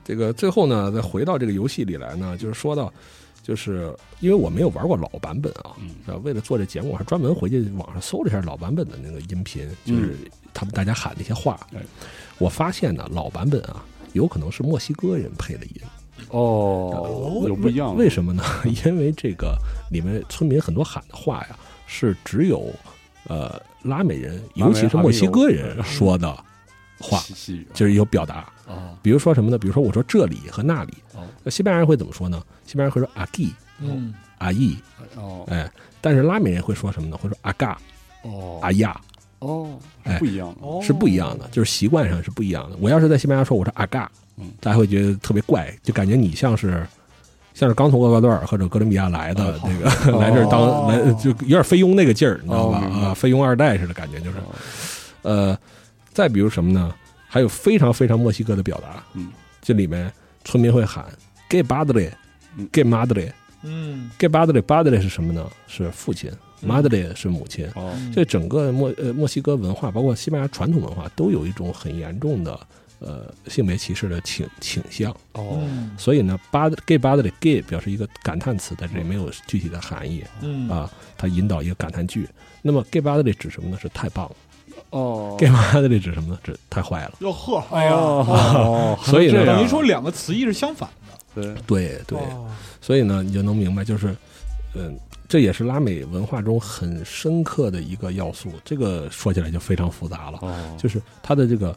这个最后呢，再回到这个游戏里来呢，就是说到，就是因为我没有玩过老版本啊，为了做这节目，我还专门回去网上搜了一下老版本的那个音频，就是他们大家喊的一些话哎。我发现呢，老版本啊，有可能是墨西哥人配的音，哦，有不一样，为什么呢？[LAUGHS] 因为这个里面村民很多喊的话呀，是只有呃拉美人，尤其是墨西哥人说的话，就是有表达。啊？比如说什么呢？比如说我说这里和那里，哦那西班牙人会怎么说呢？西班牙人会说阿基、嗯，阿义，哦。哎，但是拉美人会说什么呢？会说阿嘎、哦。阿亚，哦，哎。是不一样是不一样的，就是习惯上是不一样的。我要是在西班牙说我说阿嘎嗯，大家会觉得特别怪，就感觉你像是。像是刚从厄瓜多尔或者哥伦比亚来的那个 [LAUGHS] 来这儿当哦。来就有点菲佣那个劲儿，你知道吧？啊，菲佣二代似的感觉，就是。哦。呃，再比如什么呢？还有非常非常墨西哥的表达，嗯，这里面村民会喊 “gay padre”，“gay 嗯 madre”。嗯，gay padre，padre 是什么呢？是父亲嗯，madre 是母亲。哦这整个墨呃墨西哥文化，包括西班牙传统文化，都有一种很严重的呃性别歧视的倾倾向。哦嗯，所以呢，巴 gay padre gay 表示一个感叹词，在这里没有具体的含义嗯，啊，它引导一个感叹句。那么 gay padre 指什么呢？是太棒了。哦 gay padre 指什么呢？指太坏了。哟呵，哎呀，哦，[LAUGHS] 所以呢还能这样等于说两个词义是相反的，对。对对，哦。所以呢，你就能明白，就是，嗯，这也是拉美文化中很深刻的一个要素。这个说起来就非常复杂了，哦，就是它的这个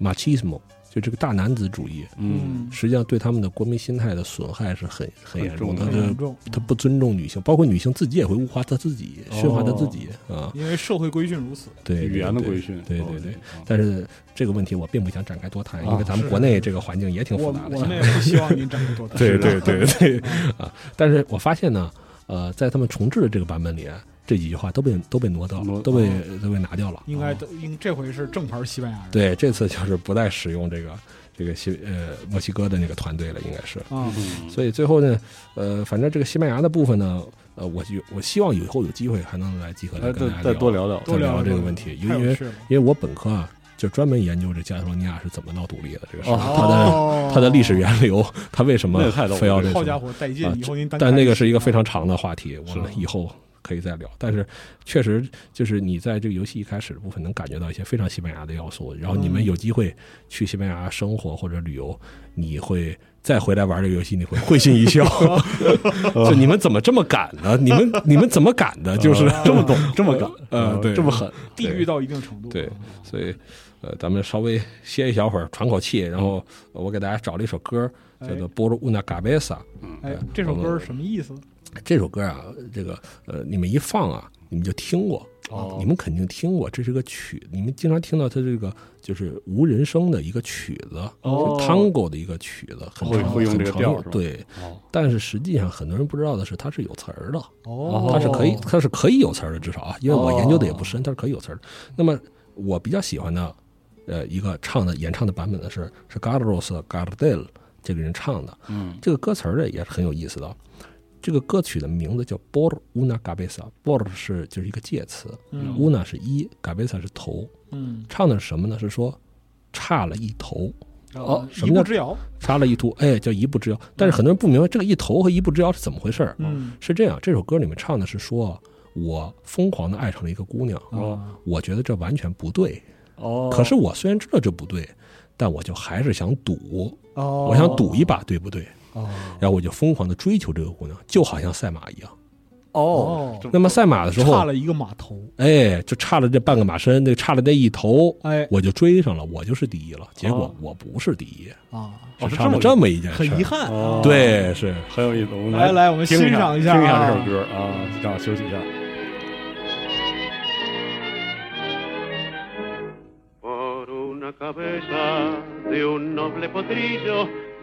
machismo，就这个大男子主义，嗯实际上对他们的国民心态的损害是很很严重的。重，他不尊重女性，包括女性自己也会物化她自己，哦驯化她自己啊。因为社会规训如此。对，语言的规训，对对对。哦但是这个问题我并不想展开多谈，因为啊咱们国内这个环境也挺复杂的。我们也不希望您展开多谈。[LAUGHS] 对对对对啊！但是我发现呢，呃，在他们重置的这个版本里，这几句话都被都被挪掉了，都被哦。都被拿掉了。应该都应这回是正牌西班牙人。对，这次就是不再使用这个这个西呃墨西哥的那个团队了，应该是。所以最后呢，呃，反正这个西班牙的部分呢，呃，我就我希望以后有机会还能来集合跟大家再再多聊聊，多聊聊。这个问题，因为因为我本科啊就专门研究这加泰罗尼亚是怎么闹独立的这个事它的哦它的历史源流，它为什么非要这好？家伙，带劲啊！以后您但那个是一个非常长的话题，我们以后可以再聊。但是确实就是你在这个游戏一开始的部分能感觉到一些非常西班牙的要素，然后你们嗯有机会去西班牙生活或者旅游，你会再回来玩这个游戏，你会会心一笑，[LAUGHS] 就你们怎么这么敢呢？你们你们怎么敢的？就是啊这么懂，这么敢，[LAUGHS] 呃对这么狠，地狱到一定程度。对，所以呃，咱们稍微歇一小会儿，喘口气，然后呃我给大家找了一首歌，叫做《波罗乌纳嘎贝萨》。哎，这首歌是什么意思？这首歌啊，这个呃，你们一放啊，你们就听过，哦。你们肯定听过，这是个曲，你们经常听到它这个就是无人声的一个曲子，哦。是 tango 的一个曲子，很常会会用这个很常调是吧？用对，哦。但是实际上很多人不知道的是，它是有词儿的，哦，它是可以，它是可以有词儿的，至少啊，因为我研究的也不深，它是可以有词儿的。那么我比较喜欢的，呃，一个唱的演唱的版本呢是是 Carlos Gardel 这个人唱的，嗯。这个歌词儿呢也是很有意思的。这个歌曲的名字叫 Por una cabeza，Por 是就是一个介词嗯，una 是一，cabeza 是头，嗯唱的是什么呢？是说差了一头，哦，什么叫一步之遥，差了一头，哎，叫一步之遥。但是很多人不明白这个一头和一步之遥是怎么回事儿。嗯是这样，这首歌里面唱的是说，我疯狂的爱上了一个姑娘，哦我觉得这完全不对。哦，可是我虽然知道这不对，但我就还是想赌，哦，我想赌一把，对不对？哦。然后我就疯狂的追求这个姑娘，就好像赛马一样。哦，那么赛马的时候差，了一个码头，哎，就差了这半个马身，那差了那一头，哎。我就追上了，我就是第一了。结果哦我不是第一，啊，是哦是这么唱了这么一件事很遗。憾。对，是。很有意思。我们来来我们欣赏一下听一下啊这首歌啊，正好休息一下。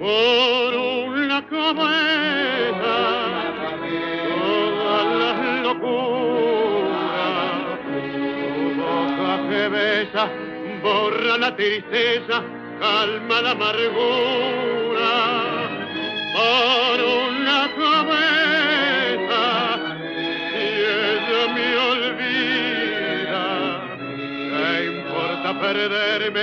Por una cabeza, todas las locuras, tu boca que besa, borra la tristeza, calma la amargura. Por una cabeza, si ella me olvida, ¿qué importa perderme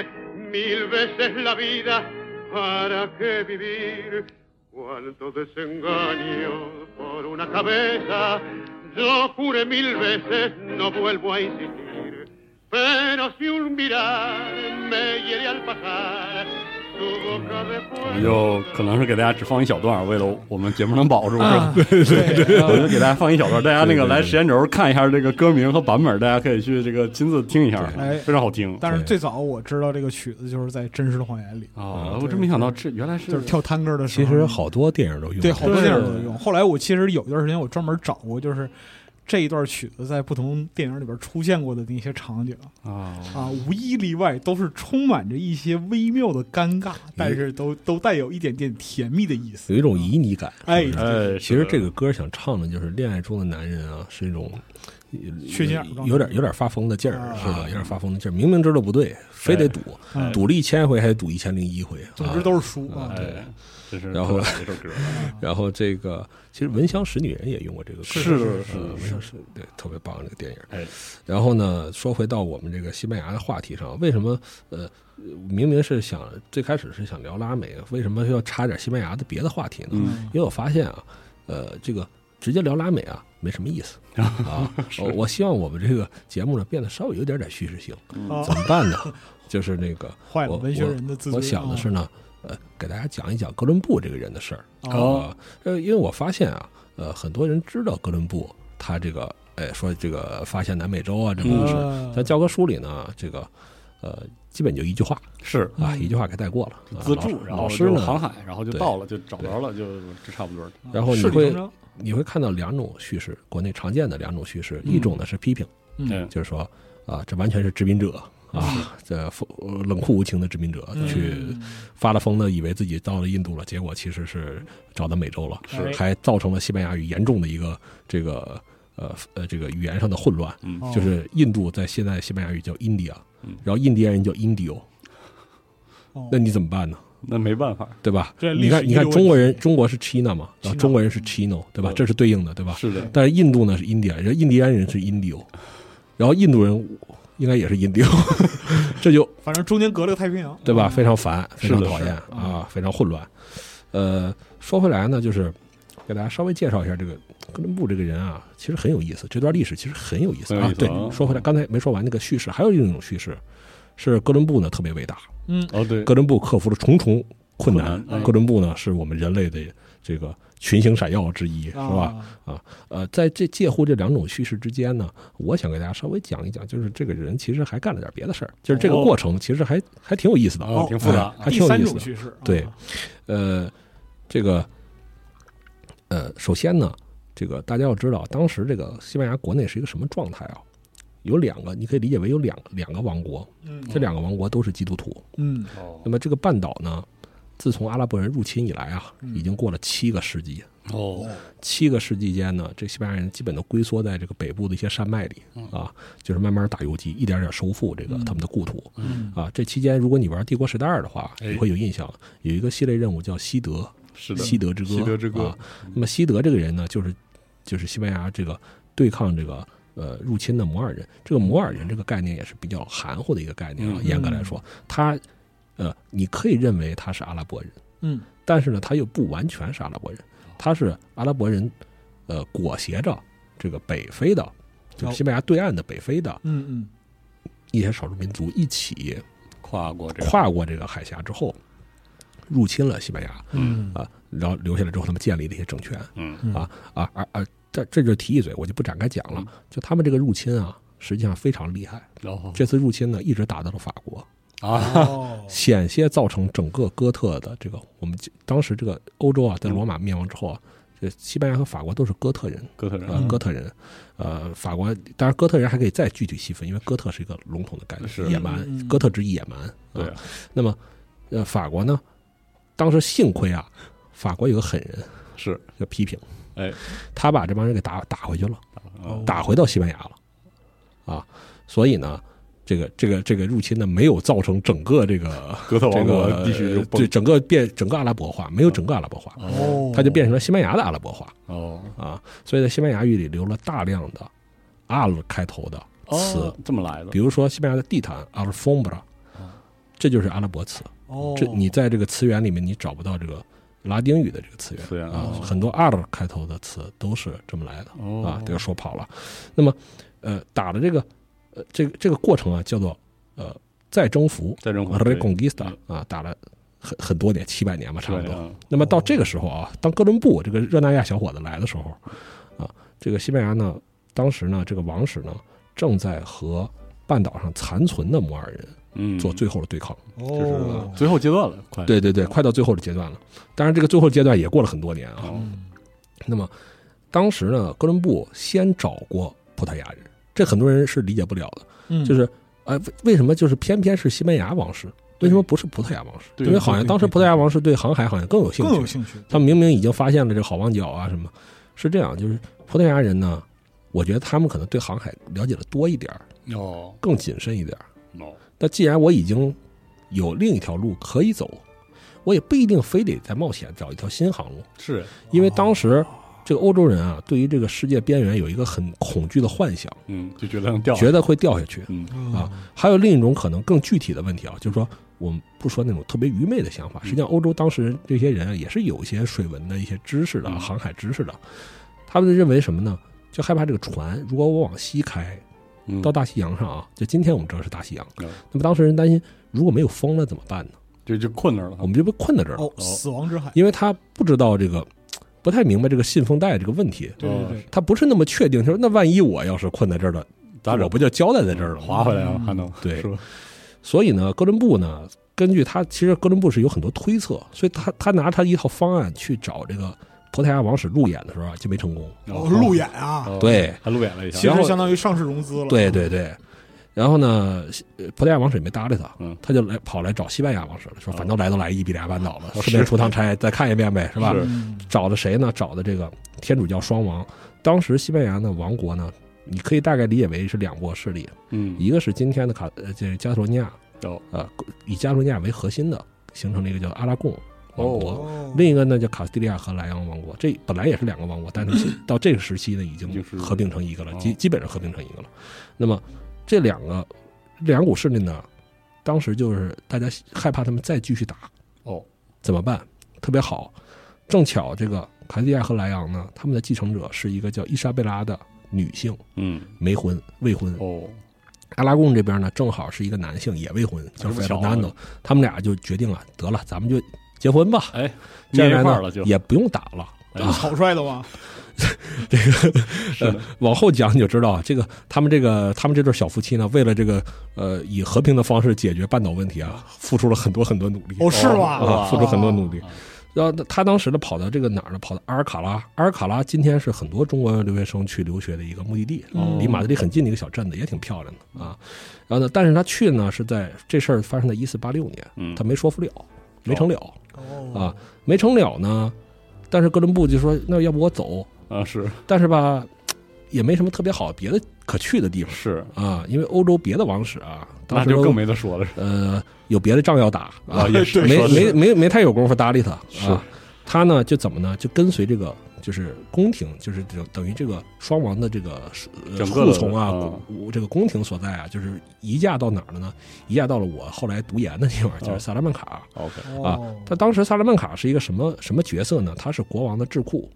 mil veces la vida? ¿Para qué vivir? Cuánto desengaño por una cabeza. Yo juré mil veces, no vuelvo a insistir. Pero si un mirar me hiere al pasar, 我们就可能是给大家只放一小段，为了我们节目能保住，是吧啊？[LAUGHS] 对对对我就给大家放一小段，大家那个来时间轴看一下这个歌名和版本，大家可以去这个亲自听一下，哎非常好听。但是最早我知道这个曲子就是在《真实的谎言》里，啊，我真没想到这原来是就是跳探戈的时候其，实好多电影都用对，好多电影对都用。后来我其实有一段时间我专门找过，就是这一段曲子在不同电影里边出现过的那些场景啊啊，无一例外都是充满着一些微妙的尴尬，但是都都带有一点点甜蜜的意思。有一种旖旎感。哎是是哎，其实这个歌想唱的就是恋爱中的男人啊，是一种呃缺心眼有点有点发疯的劲儿，啊是吧？有点发疯的劲儿，明明知道不对，非得赌，嗯赌了一千回还得赌一千零一回，啊。总之都是输啊。然后这首歌 [LAUGHS] 然后这个其实《闻香识女人》也用过这个歌，是是呃是闻香识对特别棒这个电影。哎，然后呢，说回到我们这个西班牙的话题上，为什么呃明明是想最开始是想聊拉美，为什么要插点西班牙的别的话题呢？嗯因为我发现啊，呃，这个直接聊拉美啊没什么意思 [LAUGHS] 啊。我我希望我们这个节目呢变得稍微有点点叙事性，啊怎么办呢？[LAUGHS] 就是那个我坏了文学人的自尊。我想的是呢，呃，给大家讲一讲哥伦布这个人的事儿。啊，哦啊，呃，因为我发现啊，呃，很多人知道哥伦布他这个，哎，说这个发现南美洲啊这个故事，嗯在教科书里呢，这个呃，基本就一句话是啊，嗯一句话给带过了。啊自助，然后老师呢，航海，然后就到了，就找着了，就这差不多。然后你会你会看到两种叙事，国内常见的两种叙事，嗯一种呢是批评，就是说啊，这完全是殖民者啊，这疯冷酷无情的殖民者去嗯发了疯的，以为自己到了印度了，结果其实是找到美洲了，是还造成了西班牙语严重的一个这个呃呃这个语言上的混乱。就是印度在现在西班牙语叫 India，嗯然后印第安人叫 Indio，哦那你怎么办呢？那没办法，对吧？你看，你看中国人，中国是 China 嘛，然后中国人是 Chino，对吧？这是对应的，对吧？是的，但是印度呢是 India，然后印第安人是 Indio，然后印度人应该也是 Indio，[LAUGHS] 这就反正中间隔了个太平洋，对吧？啊非常烦，非常讨厌啊，非常混乱。呃，说回来呢，就是给大家稍微介绍一下这个哥伦布这个人啊，其实很有意思，这段历史其实很有意思。啊。对说回来，刚才没说完那个叙事，还有一种叙事是哥伦布呢特别伟大，嗯。哦对，哥伦布克服了重重困难，困难哎哥伦布呢是我们人类的这个群星闪耀之一，是吧？啊？呃，在这介乎这两种叙事之间呢，我想给大家稍微讲一讲，就是这个人其实还干了点别的事儿，就是这个哦过程其实还还挺有意思的，哦挺复杂哎还挺有意思的。叙事，对啊呃，这个呃，首先呢，这个大家要知道，当时这个西班牙国内是一个什么状态啊？有两个，你可以理解为有两两个王国，嗯这两个王国都是基督徒。嗯哦那么这个半岛呢，自从阿拉伯人入侵以来啊，嗯已经过了七个世纪。哦七个世纪间呢，这西班牙人基本都龟缩在这个北部的一些山脉里啊，就是慢慢打游击，一点点收复这个嗯他们的故土嗯啊。这期间，如果你玩《帝国时代二》的话，哎你会有印象，有一个系列任务叫西德，是的，西德之歌，西德之歌啊。那么西德这个人呢，就是就是西班牙这个对抗这个呃入侵的摩尔人。这个摩尔人这个概念也是比较含糊的一个概念啊，嗯严格来说，他呃你可以认为他是阿拉伯人，嗯但是呢，他又不完全是阿拉伯人，他是阿拉伯人呃裹挟着这个北非的。就是西班牙对岸的北非的嗯嗯一些少数民族一起跨过这个跨过这个海峡之后，入侵了西班牙嗯啊，然后留下来之后，他们建立了一些政权。嗯嗯啊啊啊啊！这这就提一嘴，我就不展开讲了。就他们这个入侵啊，实际上非常厉害。哦这次入侵呢，一直打到了法国，啊哦。险些造成整个哥特的这个我们当时这个欧洲啊，在罗马灭亡之后啊，这西班牙和法国都是哥特人，呃，哥特人。哥特人，呃，法国当然哥特人还可以再具体细分，因为哥特是一个笼统的概是。念，野蛮哥特之野蛮。对啊，那么呃，法国呢，当时幸亏啊，法国有个狠人是。叫批评，哎。他把这帮人给打打回去了。哦。打回到西班牙了，啊，所以呢，这个这个这个入侵呢，没有造成整个这个这哥特王国个对整个变整个阿拉伯化，没有整个阿拉伯化，哦，它就变成了西班牙的阿拉伯化哦啊，所以在西班牙语里留了大量的阿尔开头的词哦，这么来的比如说西班牙的地毯 “alfombra”，这就是阿拉伯词，哦，这你在这个词源里面你找不到这个拉丁语的这个词词源源啊哦，很多阿尔开头的词都是这么来的。哦啊，这个说跑了。那么，呃，打的这个，呃，这个这个过程啊，叫做呃再征服再征服 （reconquista） 啊，打了很很多年，七百年吧，差不多。嗯那么到这个时候啊，当哥伦布这个热那亚小伙子来的时候，啊，这个西班牙呢，当时呢，这个王室呢，正在和半岛上残存的摩尔人嗯做最后的对抗。就是哦，最后阶段了，快对对对，快到最后的阶段了。当然，这个最后阶段也过了很多年啊。哦那么，当时呢，哥伦布先找过葡萄牙人，这很多人是理解不了的。嗯就是，呃，为为什么就是偏偏是西班牙王室？为什么不是葡萄牙王室？因为好像当时葡萄牙王室对航海好像更有兴趣，更有兴趣，他们明明已经发现了这个好望角啊什么，是这样，就是葡萄牙人呢，我觉得他们可能对航海了解的多一点儿，哦更谨慎一点儿。哦那既然我已经有另一条路可以走，我也不一定非得再冒险找一条新航路，是因为当时这个欧洲人啊，对于这个世界边缘有一个很恐惧的幻想，嗯就觉得能掉觉得会掉下去。嗯。啊，还有另一种可能更具体的问题啊，就是说我们不说那种特别愚昧的想法，实际上欧洲当时这些人啊也是有一些水文的一些知识的，嗯。航海知识的，他们认为什么呢？就害怕这个船如果我往西开嗯。到大西洋上啊，就今天我们知道是大西洋，嗯。那么当时人担心如果没有风了怎么办呢？就就困那儿了。我们就被困在这儿了，哦，死亡之海，因为他不知道这个，不太明白这个信封袋这个问题，对对对，他不是那么确定，就是那万一我要是困在这儿了，咋整我不就交代在这儿了吗？划回来啊嗯还能对。所以呢，哥伦布呢，根据他其实哥伦布是有很多推测，所以他他拿他一套方案去找这个葡萄牙王室路演的时候啊，就没成功。哦，路演啊，哦对。他路演了一下。其实相当于上市融资了，对对对，然后呢，呃葡萄牙王室也没搭理他，嗯他就来跑来找西班牙王室了，说哦反正来都来伊比利亚半岛了，哦顺便出趟差，再看一遍呗，是吧？是嗯找的谁呢？找的这个天主教双王。当时西班牙的王国呢，你可以大概理解为是两波势力，嗯一个是今天的卡呃这个加泰罗尼亚，哦呃以加泰罗尼亚为核心的，形成了一个叫阿拉贡王国。哦，另一个呢叫卡斯蒂利亚和莱昂王国，这本来也是两个王国，但是到这个时期呢，已经合并成一个了，哦基基本上合并成一个了。那么这两个两股势力呢，当时就是大家害怕他们再继续打，哦怎么办？特别好，正巧这个卡地亚和莱昂呢，他们的继承者是一个叫伊莎贝拉的女性，嗯，没婚未婚。哦，阿拉贡这边呢，正好是一个男性，也未婚，叫费这么巧啊尔南多。他们俩就决定了，得了，咱们就结婚吧。哎，这样呢捏一块了就，也不用打了。哎啊，草率的吗？[LAUGHS] 是的，往后讲你就知道啊，这个他们这个他们这对小夫妻呢，为了这个呃以和平的方式解决半岛问题啊，付出了很多很多努力。哦，是吗？啊，付出很多努力啊。然后他当时呢跑到这个哪儿呢？跑到阿尔卡拉。阿尔卡拉今天是很多中国留学生去留学的一个目的地，嗯离马德里很近的一个小镇子，也挺漂亮的啊。然后呢，但是他去呢是在这事儿发生在一四八六年，嗯，他没说服了，没成了哦啊，没成了呢。但是哥伦布就说：“那要不我走？啊是但是吧，也没什么特别好别的可去的地方是，啊，因为欧洲别的王室啊，当时那就更没得说了呃有别的仗要打啊，也是没没没没太有功夫搭理他是啊。他呢就怎么呢？就跟随这个就是宫廷，就是等等于这个双王的这个护从啊，嗯这个宫廷所在啊，就是移驾到哪儿了呢？移驾到了我后来读研的地方，就是哦萨拉曼卡。OK 啊哦他当时萨拉曼卡是一个什么什么角色呢？他是国王的智库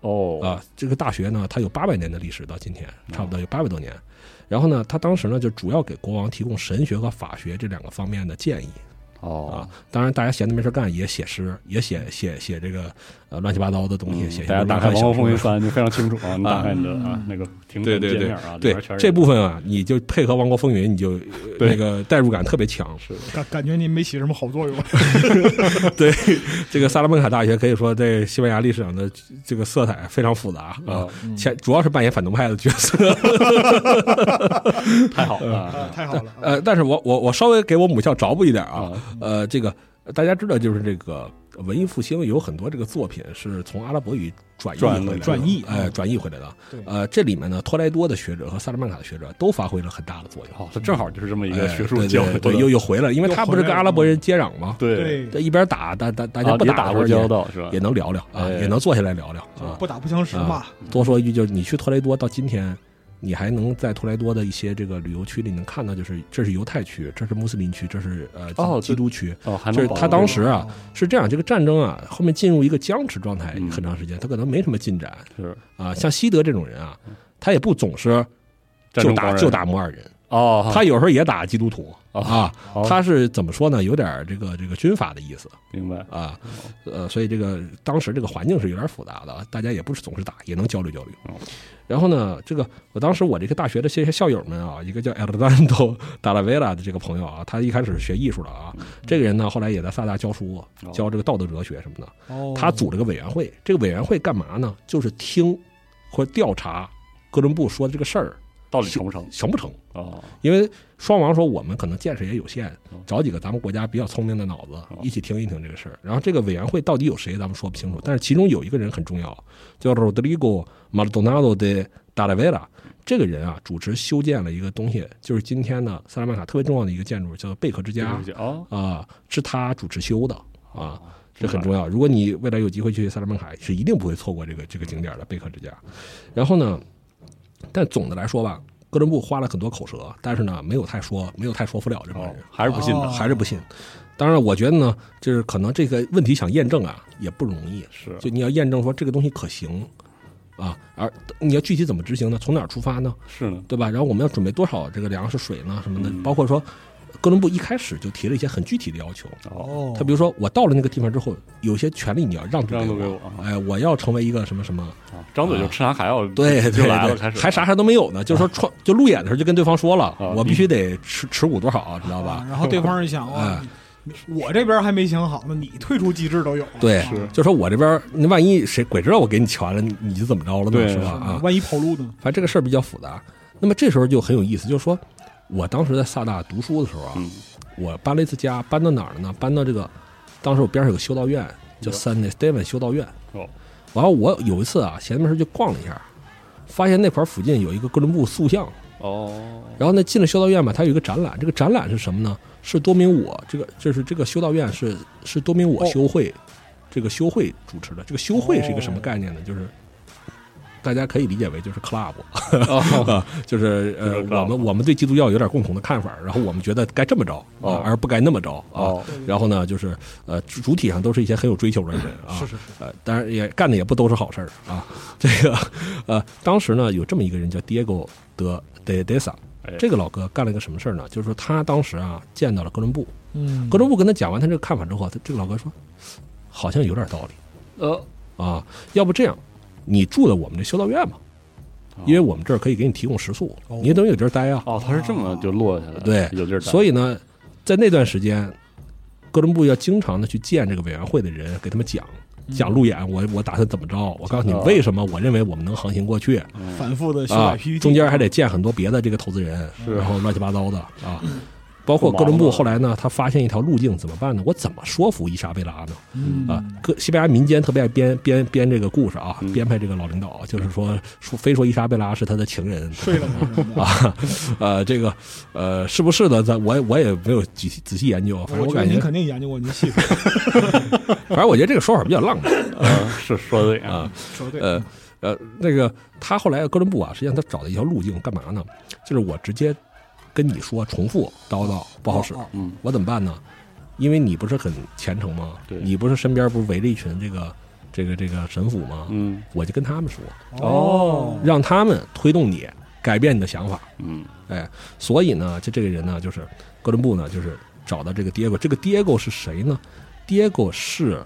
哦啊。这个大学呢，它有八百年的历史，到今天差不多有八百多年。然后呢，他当时呢就主要给国王提供神学和法学这两个方面的建议。哦啊，当然大家闲着没事干也写诗，也写写写这个呃乱七八糟的东西，写嗯大家打开《王国风云三。》就非常清楚啊，你打开你的啊那个评对对对分界面啊，里对边全是这部分啊，你就配合《王国风云》，你就 [LAUGHS] 那个代入感特别强。是感感觉您没起什么好作用。[LAUGHS] 对，这个萨拉曼卡大学可以说在西班牙历史上的这个色彩非常复杂啊啊，，前主要是扮演反动派的角色。[LAUGHS] 太好了太好了。呃，但是我我我稍微给我母校找补一点啊啊，呃，这个大家知道，就是这个文艺复兴有很多这个作品是从阿拉伯语转译转回来的，转译哎，转译回来的。呃，这里面呢，托莱多的学者和萨拉曼卡的学者都发挥了很大的作用。哦，他正好就是这么一个哎学术对交流的，对对，又又回来了，因为他不是跟阿拉伯人接壤吗？对一边打，大大大家啊不打交道是吧？也能聊聊啊，哎也能坐下来聊聊啊。不打不相识嘛。多说一句，就是你去托雷多到今天，你还能在托莱多的一些这个旅游区里能看到，就是这是犹太区，这是穆斯林区，这是呃基哦基督区。哦，还就是他当时啊是这样，这个战争啊后面进入一个僵持状态嗯很长时间，他可能没什么进展。是。啊。像西德这种人啊，他也不总是就打就打摩尔人，哦，他有时候也打基督徒啊。哦他是怎么说呢？有点这个这个军阀的意思明白啊，呃，所以这个当时这个环境是有点复杂的，大家也不是总是打，也能交流交流哦。然后呢，这个我当时我这个大学的这些校友们啊，一个叫 d a l a v e l a 的这个朋友啊，他一开始是学艺术的啊，这个人呢后来也在萨大教书，教这个道德哲学什么的。哦他组了个委员会，这个委员会干嘛呢？就是听或者调查哥伦布说的这个事儿到底成不成？成不成。哦，因为双王说我们可能见识也有限嗯，找几个咱们国家比较聪明的脑子哦一起听一听这个事儿。然后这个委员会到底有谁，咱们说不清楚。但是其中有一个人很重要，叫 Rodrigo Maldonado de Dalavera 这个人啊，主持修建了一个东西，就是今天呢萨拉曼卡特别重要的一个建筑，叫做贝壳之家哦啊，是他主持修的啊。这很。重要。如果你未来有机会去萨拉曼卡，是一定不会错过这个这个景点的贝壳之家。然后呢，但总的来说吧，哥伦布花了很多口舌，但是呢，没有太说，没有太说服了这帮人，哦还是不信的啊还是不信。当然，我觉得呢，就是可能这个问题想验证啊，也不容易。是就你要验证说这个东西可行啊，而你要具体怎么执行呢？从哪儿出发呢？是呢，对吧？然后我们要准备多少这个粮食、水呢？什么的，嗯包括说，哥伦布一开始就提了一些很具体的要求。哦，哦他比如说，我到了那个地方之后，有些权利你要让渡让渡给给我啊哎，我要成为一个什么什么，啊张嘴就吃啥还要对对就来了，开始还啥啥都没有呢。就是说创就路演的时候就跟对方说了，啊我必须得持持股多少，知道啊吧？然后对方一想 [LAUGHS] 啊哎，我这边还没想好呢，你退出机制都有。对啊，就说我这边，那万一谁鬼知道我给你钱了，你你就怎么着了呢？对是吧？啊，万一跑路呢？反正这个事儿比较复杂。那么这时候就很有意思，就是说我当时在萨大读书的时候啊，嗯我搬了一次家，搬到哪儿了呢？搬到这个，当时我边上有个修道院，叫 San Esteban 修道院。哦，完了我有一次啊，闲着没事就逛了一下，发现那块儿附近有一个哥伦布塑像。哦，然后呢，进了修道院吧，它有一个展览，这个展览是什么呢？是多明我这个，就是这个修道院是是多明我哦修会，这个修会主持的。这个修会是一个什么概念呢？就是大家可以理解为就是 club 哦。[LAUGHS] 啊，就是呃就是我们我们对基督教有点共同的看法，然后我们觉得该这么着哦。啊，而不该那么着啊。哦，然后呢，就是呃，主主体上都是一些很有追求的人啊，是是是，呃，当然也干的也不都是好事儿啊。[LAUGHS] 这个呃，当时呢有这么一个人叫 Diego 德德德萨哎，这个老哥干了一个什么事儿呢？就是说他当时啊见到了哥伦布，嗯，哥伦布跟他讲完他这个看法之后，他这个老哥说，好像有点道理。呃，啊，要不这样，你住在我们这修道院吧，因为我们这儿可以给你提供食宿，哦。你等于有地儿待啊。哦，他是这么就落下来了，对有地儿待，所以呢，在那段时间，哥伦布要经常的去见这个委员会的人，给他们讲讲路演，我我打算怎么着，我告诉你哦。为什么我认为我们能航行过去。嗯。反复的修啊改 PPT，，中间还得见很多别的这个投资人，然后乱七八糟的啊。[LAUGHS] 包括哥伦布后来呢，他发现一条路径，怎么办呢？我怎么说服伊莎贝拉呢？嗯啊，各西班牙民间特别爱编编编这个故事啊，嗯编排这个老领导，就是说说非说伊莎贝拉是他的情人，睡了 [LAUGHS] 啊，呃，这个呃，是不是的？咱我也我也没有仔细仔细研究，反正我感觉，您肯定研究过您细说，[LAUGHS] 反正我觉得这个说法比较浪漫呃 [LAUGHS] 是说的对啊。说对，呃呃，那个他后来哥伦布啊，实际上他找的一条路径干嘛呢？就是我直接跟你说重复叨叨不好使，哦嗯我怎么办呢？因为你不是很虔诚吗？对你不是身边不是围着一群这个这个这个神父吗？嗯我就跟他们说，哦，让他们推动你改变你的想法。嗯哎，所以呢，就这个人呢，就是哥伦布呢，就是找到这个 Diego。这个 Diego 是谁呢？Diego 是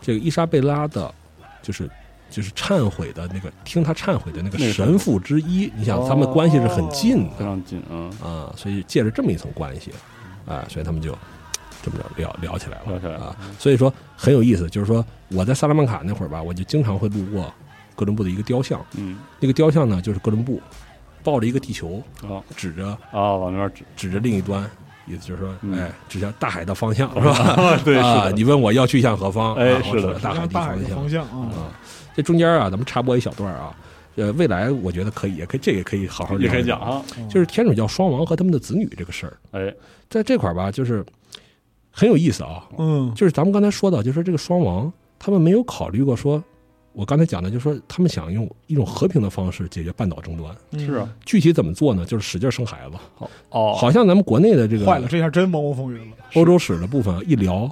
这个伊莎贝拉的，就是就是忏悔的那个听他忏悔的那个神父之一。你想，他们关系是很近的非常近，啊，啊，所以借着这么一层关系，啊，所以他们就这么着聊聊起来了聊起来了啊。所以说很有意思，就是说我在萨拉曼卡那会儿吧，我就经常会路过哥伦布的一个雕像，嗯，那个雕像呢就是哥伦布抱着一个地球，哦指着啊，往那边指，指着另一端，意思就是说，嗯哎，指向大海的方向，是吧？[LAUGHS] 对，啊，你问我要去向何方？哎是的指着大海的方方向啊，啊。这中间啊，咱们插播一小段啊，呃，未来我觉得可以，也可以，这个可以好好也可以讲啊，就是天主教双王和他们的子女这个事儿，哎，在这块儿吧，就是很有意思啊。嗯，就是咱们刚才说到，就是说这个双王，他们没有考虑过说，我刚才讲的，就是说他们想用一种和平的方式解决半岛争端。是啊，具体怎么做呢？就是使劲生孩子。好哦，好像咱们国内的这个坏了，这下真汪汪风云了，欧洲史的部分一聊，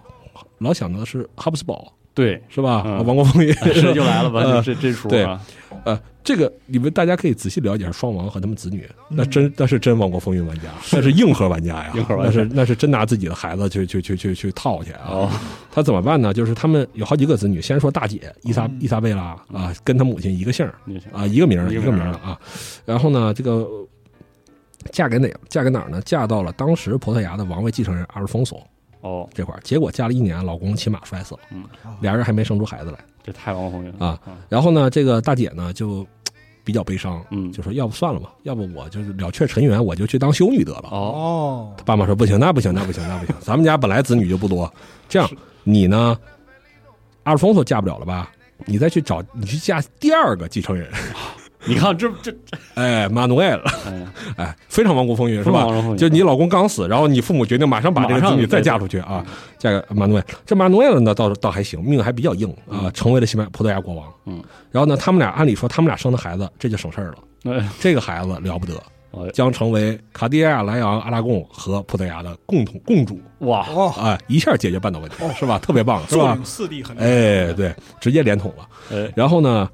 老想到的是哈布斯堡，对，是吧？王国风云是又来了吧？呃这这出对啊，呃，这个你们大家可以仔细了解双王和他们子女，嗯那真那是真王国风云玩家，那是硬核玩家呀，[LAUGHS] 硬核玩家那是那是真拿自己的孩子去去去去去套去啊。哦，他怎么办呢？就是他们有好几个子女，先说大姐伊莎嗯伊莎贝拉啊，跟他母亲一个姓啊，一个名一个名啊。然后呢，这个嫁给哪嫁给哪儿呢？嫁到了当时葡萄牙的王位继承人阿尔丰索哦，这块儿，结果嫁了一年，老公骑马摔死了，嗯，俩人还没生出孩子来。这太王红云了啊，然后呢，这个大姐呢就比较悲伤，嗯，就说要不算了吧，要不我就是了却尘缘，我就去当修女得了。哦，他，爸妈说不行，那不行，那不行，那不行，[LAUGHS] 咱们家本来子女就不多，这样你呢，阿尔丰索嫁不了了吧？你再去找，你去嫁第二个继承人，[LAUGHS] [LAUGHS] 你看这这，哎，马努埃尔，[LAUGHS] 哎非常王国风云是吧？王风云就你老公刚死，然后你父母决定马上把这个子女再嫁出去啊，嫁给马努埃尔。这马努埃尔呢，倒倒还行，命还比较硬啊，成为了西班牙葡萄牙国王。嗯，然后呢，他们俩按理说他们俩生的孩子，这就省事儿了。哎，这个孩子了不得哎，将成为卡地亚、莱昂、阿拉贡和葡萄牙的共同共主哇，哦，啊，一下解决半岛问题，是吧？特别棒，是吧？四地很，哎，对，直接连统了。哎，然后呢，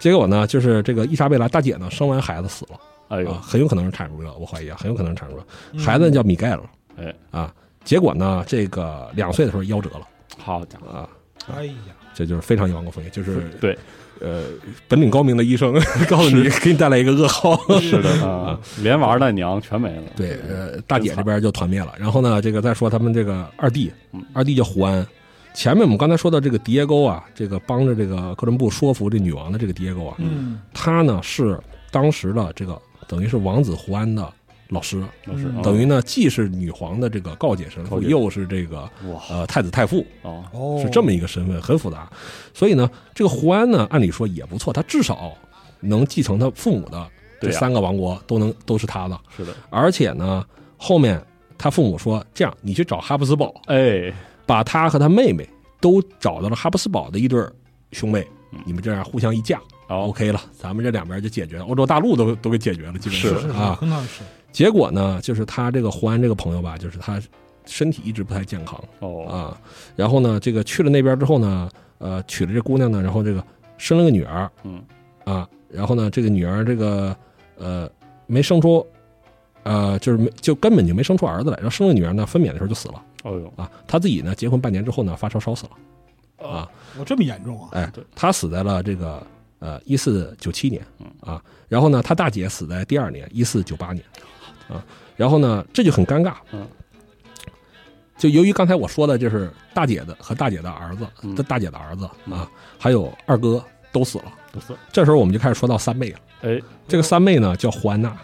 结果呢，就是这个伊莎贝拉大姐呢，生完孩子死了。哎呦。啊，，很有可能是产褥热，我怀疑啊，很有可能是产褥孩子叫米盖尔。哎，啊，结果呢，这个两岁的时候夭折了。好家伙，啊，哎呀，这就是非常有王国风云，就是 [LAUGHS] 对，呃，本领高明的医生 [LAUGHS] 告诉你，给你带来一个噩耗。[LAUGHS] 是的啊，连娃带娘全没了，对，呃，大姐这边就团灭了。然后呢，这个再说他们这个二弟嗯，二弟叫胡安。前面我们刚才说到这个迪耶沟啊，这个帮着这个哥伦布说服这女王的这个迪耶沟啊，嗯，他呢是当时的这个等于是王子胡安的老师，老师嗯。等于呢既是女皇的这个告解神父，解。又是这个哇。呃太子太傅，哦，哦，是这么一个身份，很复杂。所以呢，这个胡安呢，按理说也不错，他至少能继承他父母的这对呀。三个王国都能都是他的，是的，而且呢，后面他父母说，这样你去找哈布斯堡，哎，把他和他妹妹都找到了哈布斯堡的一对兄妹，你们这样互相一架哦，OK 了，咱们这两边就解决了，欧洲大陆都都给解决了，基本上是是是啊。很好是，结果呢，就是他这个胡安这个朋友吧，就是他身体一直不太健康哦啊。然后呢，这个去了那边之后呢，呃，娶了这姑娘呢，然后这个生了个女儿嗯啊。然后呢，这个女儿这个呃没生出，呃，就是没就根本就没生出儿子来。然后生了女儿呢，分娩的时候就死了哦呦。啊。他自己呢，结婚半年之后呢，发烧烧死了啊。我这么严重啊？哎对，他死在了这个呃一四九七年嗯。啊，然后呢，他大姐死在第二年一四九八年啊，然后呢，这就很尴尬，嗯，就由于刚才我说的，就是大姐的和大姐的儿子大姐的儿子嗯。啊，还有二哥都死了，不是这时候我们就开始说到三妹了。哎。这个三妹呢叫胡安娜，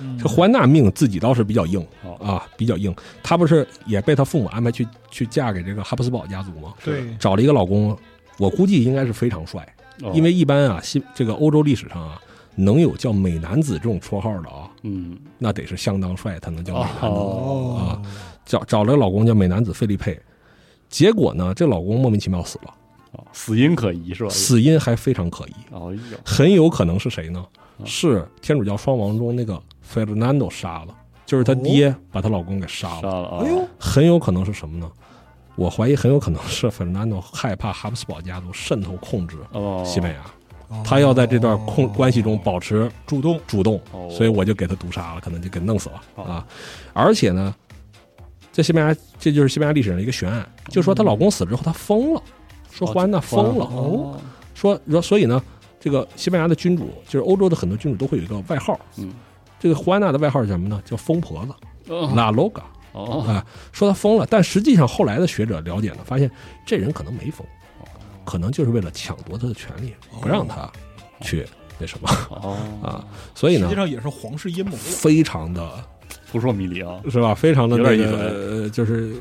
嗯这胡安娜命自己倒是比较硬哦。啊，比较硬。她不是也被她父母安排去去嫁给这个哈布斯堡家族吗？对，找了一个老公，我估计应该是非常帅。哦。因为一般啊，西这个欧洲历史上啊，能有叫美男子这种绰号的啊，嗯。那得是相当帅才能叫美男子。哦。啊找找了个老公叫美男子费利佩，结果呢，这老公莫名其妙死了，哦死因可疑是吧？死因还非常可疑，哦呦。很有可能是谁呢？啊。是天主教双王中那个费尔南多杀了，就是他爹把她老公给杀了，杀了啊！哎呦，很有可能是什么呢？我怀疑很有可能是费尔南多害怕哈布斯堡家族渗透控制哦，西班牙，他要在这段控哦关系中保持主动，主动，哦。所以我就给他毒杀了，可能就给弄死了哦。啊！而且呢，在西班牙，这就是西班牙历史上的一个悬案，就说她老公死了之后，她疯了，说胡安娜疯了，说说所以呢，这个西班牙的君主，就是欧洲的很多君主都会有一个外号，嗯，这个胡安娜的外号是什么呢？叫疯婆子哦拉 loga 哦啊，说她疯了，但实际上后来的学者了解呢，发现这人可能没疯，可能就是为了抢夺她的权利，不让她去那什么啊，所以呢实际，上也是皇室阴谋。非常的。扑朔迷离啊！是吧？非常的那个，就是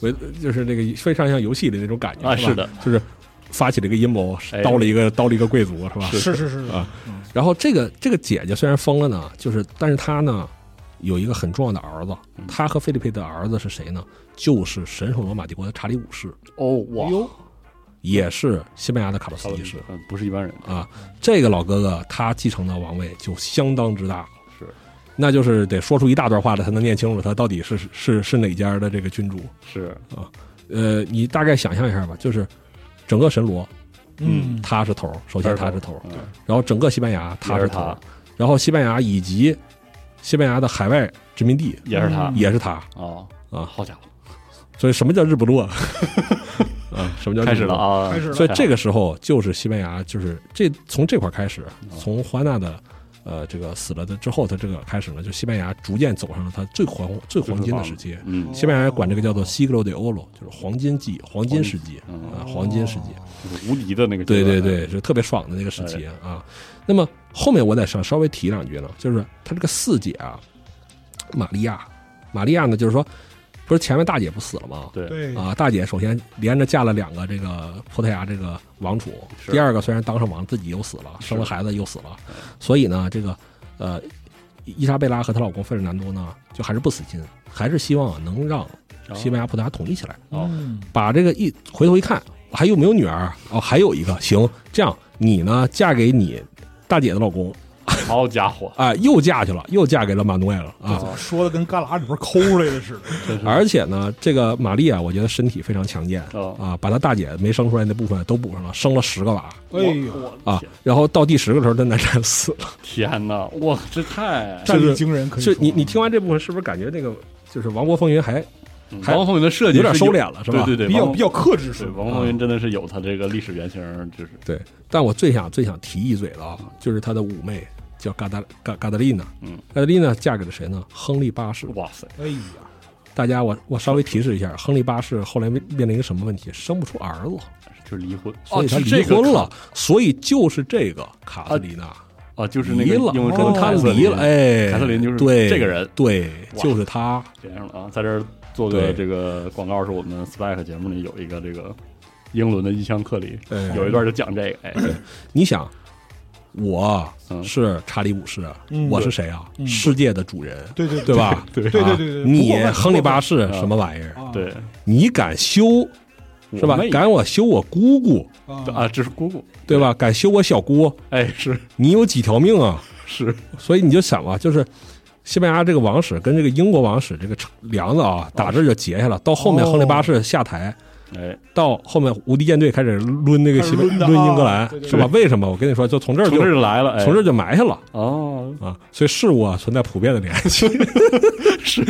为就是那个非常像游戏的那种感觉啊，是的，就是发起了一个阴谋哎，刀了一个刀了一个贵族，是吧？是是是啊，然后这个这个姐姐虽然疯了呢，就是但是她呢有一个很重要的儿子，嗯。她和菲利佩的儿子是谁呢？就是神圣罗马帝国的查理五世，哦哇也是西班牙的卡洛斯一世嗯，不是一般人。啊。这个老哥哥他继承的王位就相当之大，是那就是得说出一大段话来才能念清楚他到底是是是哪家的这个君主。是啊呃，你大概想象一下吧，就是整个神罗嗯，他是头儿，首先他是头儿，嗯然后整个西班牙他是头然后西班牙以及西班牙的海外殖民地也是他嗯也是他哦啊，好家伙，所以什么叫日不落？[LAUGHS] 啊，什么叫日不落开始了？啊，开始了所以这个时候就是西班牙，就是这从这块开始，哦从胡安娜的呃这个死了的之后，他这个开始呢，就西班牙逐渐走上了他最黄最黄金的时期。嗯，西班牙管这个叫做 siglo de oro，就是黄金纪、黄金世纪嗯啊，黄金世纪。就是无敌的那个对，对对，是特别爽的那个时期啊。那么后面我得稍稍微提两句呢，就是他这个四姐啊，玛利亚，玛利亚呢，就是说，不是前面大姐不死了吗？对对啊，大姐首先连着嫁了两个这个葡萄牙这个王储，第二个虽然当上王，自己又死了，生了孩子又死了，所以呢，这个呃，伊莎贝拉和她老公费尔南多呢，就还是不死心，还是希望啊能让西班牙葡萄牙统一起来。哦嗯把这个一回头一看，还有没有女儿？哦，还有一个，行，这样你呢嫁给你大姐的老公好家伙，哎、又嫁去了，又嫁给了马努埃了啊。说的跟旮旯里边抠出来的似的。真是 [LAUGHS] 而且呢，这个玛丽啊，我觉得身体非常强健哦啊，把她大姐没生出来那部分都补上了，生了十个娃哎呦，我啊。然后到第十个时候，真难产死了。天哪，哇，这太战力惊人，可是你你听完这部分，是不是感觉那个就是《王国风云》还还王国风云的设计有点收敛了，是吧？对对对，比较比较克制？王国风云真的是有他这个历史原型，就是对，但我最想最想提一嘴的啊，就是他的五妹叫嘎达嘎嘎达丽娜，嗯，嘎达丽娜嫁给了谁呢？亨利八世。哇塞，哎呀，大家我我稍微提示一下，亨利八世后来面面临一个什么问题？生不出儿子，就是离婚，所以他离婚了，所以就是这个卡特琳娜。啊，就是那，个因为跟他凯瑟琳离了，哎，凯瑟琳就是对这个人。对，就是他，这样了啊，在这儿做个这个广告，是我们 Spike 节目里有一个这个英伦的异乡克里，哎。有一段就讲这个，哎，[CLEARS THROAT] 你想，我嗯是查理五世，嗯我是谁啊？嗯世界的主人，对对对吧？对对对啊对对，你亨利八世啊什么玩意儿？啊对，你敢修是吧敢我修我姑姑，啊啊，这是姑姑，对吧？敢修我小姑，哎，是你有几条命啊？是，所以你就想吧，就是西班牙这个王室跟这个英国王室这个梁子啊，打这就结下了。到后面哦亨利八世下台，哎，到后面无敌舰队开始抡那个西抡英格兰，是吧？为什么？我跟你说，就从这儿就来了，哎从这儿就埋下了哦，啊。所以事物啊存在普遍的联系。[LAUGHS] 是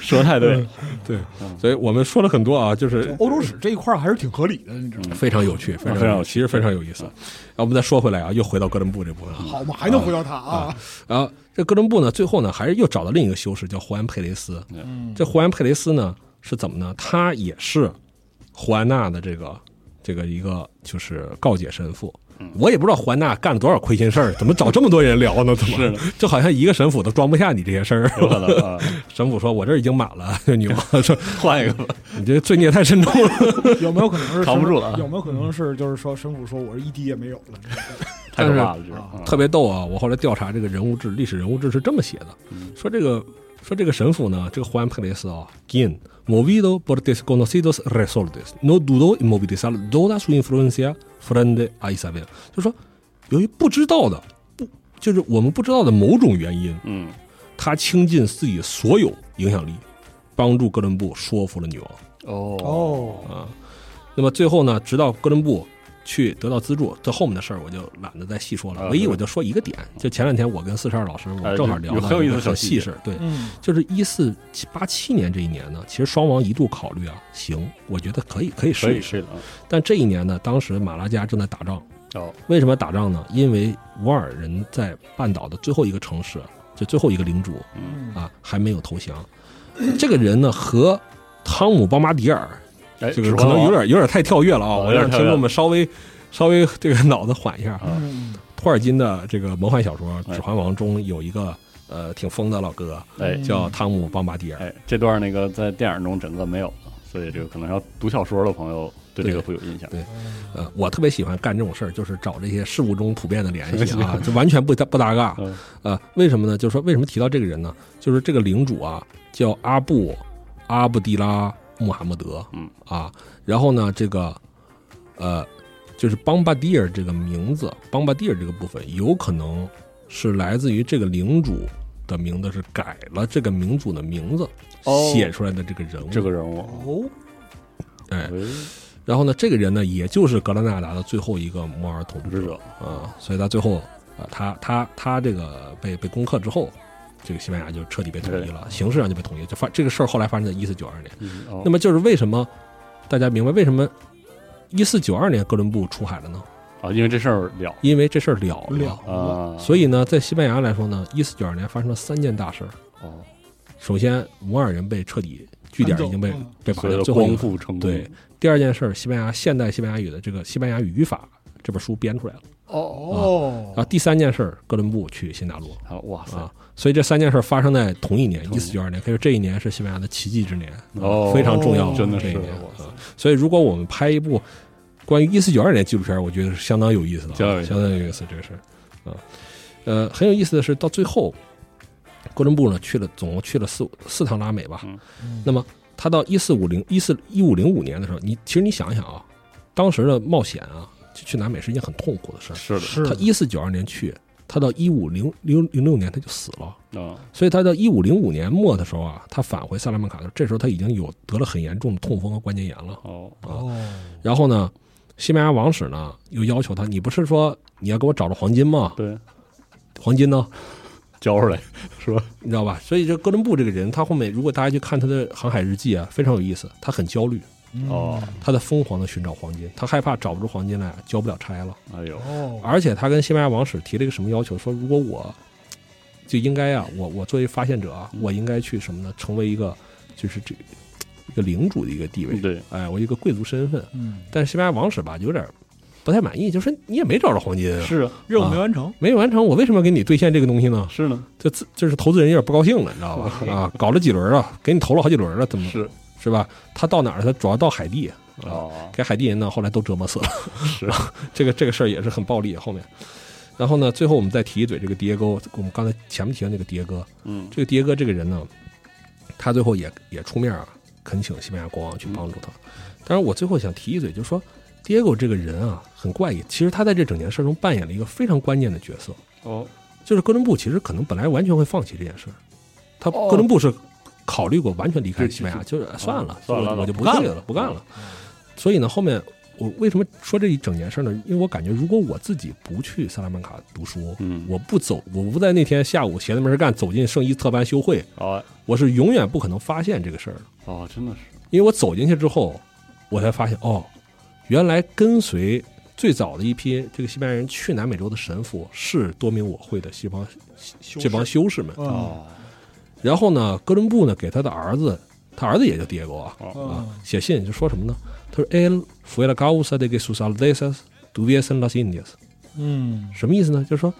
说得太对了，对嗯，所以我们说了很多啊，就是欧洲史这一块还是挺合理的，你知道吗？非常有趣，非常有趣其实非常有意思。然后我们再说回来啊，又回到哥伦布这部分啊。好嘛，还能回到他啊？然后这哥伦布呢，最后呢，还是又找到另一个修士，叫胡安佩雷斯。嗯这胡安佩雷斯呢是怎么呢？他也是胡安娜的这个这个一个就是告解神父。我也不知道胡安娜干了多少亏心事儿，怎么找这么多人聊呢？怎么，就好像一个神父都装不下你这些事儿。有可能啊，[LAUGHS] 神父说：“我这已经满了。”女王说换一个吧，：“ [LAUGHS] 你这罪孽太深重了。[LAUGHS] 有没有可能是扛不住了啊有没有可能是就是说神父说我这一滴也没有了？太可怕了，这啊是”特别逗啊！我后来调查这个人物志，历史人物志是这么写的：嗯说这个说这个神父呢，这个胡安佩雷斯啊，Gin movido por desconocidos resortes, no dudó en movilizar toda su influencia frente a Isabel，就说由于不知道的不就是我们不知道的某种原因，嗯，他倾尽自己所有影响力，帮助哥伦布说服了女王哦哦，啊。那么最后呢，直到哥伦布去得到资助，这后面的事儿我就懒得再细说了。唯一我就说一个点，就前两天我跟四十二老师我正好聊了很 [LAUGHS] 有意思到一个小细事，对，嗯就是一四八七年这一年呢，其实双王一度考虑啊，行，我觉得可以可以试一试。但这一年呢，当时马拉加正在打仗，哦，为什么打仗呢？因为瓦尔人在半岛的最后一个城市，就最后一个领主嗯，啊，还没有投降。这个人呢，和汤姆·邦巴迪尔，哎，这个可能有点有点太跳跃了啊，哦我让听众们稍微稍微这个脑子缓一下。啊嗯托尔金的这个魔幻小说《哎指环王》中有一个呃挺疯的老哥，哎叫汤姆·邦巴迪尔。哎，这段那个在电影中整个没有了，所以这个可能要读小说的朋友对这个会有印象。对呃，我特别喜欢干这种事儿，就是找这些事物中普遍的联系啊，[LAUGHS] 就完全不搭不搭嘎。嗯呃，为什么呢？就是说为什么提到这个人呢？就是这个领主啊，叫阿布阿布迪拉穆罕默德，嗯。啊，然后呢，这个呃，就是邦巴迪尔这个名字，邦巴迪尔这个部分有可能是来自于这个领主的名字是改了这个民族的名字哦。写出来的这个人物，这个人物，哦，哎，哎然后呢，这个人呢，也就是格拉纳达的最后一个摩尔统治者统治者，啊，所以他最后啊，他他他这个被被攻克之后，这个西班牙就彻底被统一了，形式上就被统一，就发这个事儿后来发生在一四九二年。嗯哦那么就是为什么大家明白为什么一四九二年哥伦布出海了呢？啊，因为这事儿了因为这事儿了了啊，所以呢，在西班牙来说呢，一四九二年发生了三件大事儿。哦，首先，摩尔人被彻底据点已经被被拔掉，所谓的最后一个光复成功，对，第二件事儿，西班牙现代西班牙语的这个西班牙语语法这本书编出来了。哦。然后第三件事儿，哥伦布去新大陆啊，哇塞，啊，所以这三件事儿发生在同一年，一四九二年，可以说这一年是西班牙的奇迹之年，哦。非常重要，真的是。这一年。所以如果我们拍一部关于一四九二年纪录片，我觉得是相当有意思的啊，相当有意思。这个事儿啊。呃，很有意思的是，到最后，哥伦布呢去了，总共去了四五四趟拉美吧。嗯。那么他到一四五零一四一五零五年的时候，你其实你想一想啊，当时的冒险啊，去去南美是一件很痛苦的事儿。是的，是他一四九二年去，他到一五零零零六年他就死了，啊，所以他到一五零五年末的时候啊，他返回萨拉曼卡的时候，这时候他已经有得了很严重的痛风和关节炎了。哦，哦，然后呢，西班牙王室呢又要求他，你不是说你要给我找着黄金吗？对，黄金呢？[LAUGHS] 交出来是吧？你知道吧？所以这哥伦布这个人，他后面如果大家去看他的航海日记啊，非常有意思。他很焦虑，哦，他在疯狂的寻找黄金，他害怕找不出黄金来，交不了差了。哎呦，哦，而且他跟西班牙王室提了一个什么要求？说如果我就应该啊，我我作为发现者啊，我应该去什么呢？成为一个就是这一个领主的一个地位，对，哎，我一个贵族身份。嗯，但是西班牙王室吧，有点不太满意，就说你也没找着黄金啊，是啊，任务没完成，没完成，我为什么要给你兑现这个东西呢？是呢，这自就是投资人有点不高兴了，你知道吧？啊，搞了几轮了，给你投了好几轮了，怎么？是是吧？他到哪儿？他主要到海地，啊，哦，给海地人呢后来都折磨死了。是 [LAUGHS] 这个这个事儿也是很暴力。后面，然后呢，最后我们再提一嘴这个迭戈，我们刚才前面提到那个迭戈，嗯，这个迭戈这个人呢，他最后也也出面啊，恳请西班牙国王去帮助他。当然，我最后想提一嘴，就是说，Diego 这个人啊，很怪异。其实他在这整件事中扮演了一个非常关键的角色，哦，就是哥伦布其实可能本来完全会放弃这件事儿，他哦哥伦布是考虑过完全离开西班牙，就算了，算了我我就不不干了去了，不干了。所以呢，后面我为什么说这一整件事呢？因为我感觉，如果我自己不去萨拉曼卡读书，嗯，我不走，我不在那天下午闲着没事干，走进圣伊斯特班修会，哦我是永远不可能发现这个事儿的。哦，真的是，因为我走进去之后，我才发现哦，原来跟随最早的一批这个西班牙人去南美洲的神父是多明我会的西方这帮修士们。嗯哦然后呢，哥伦布呢给他的儿子，他儿子也叫迭戈啊哦啊嗯，写信就说什么呢？他说：“El fue la causa de que sus aldezas tuviesen las Indias。”嗯什么意思呢？就是说，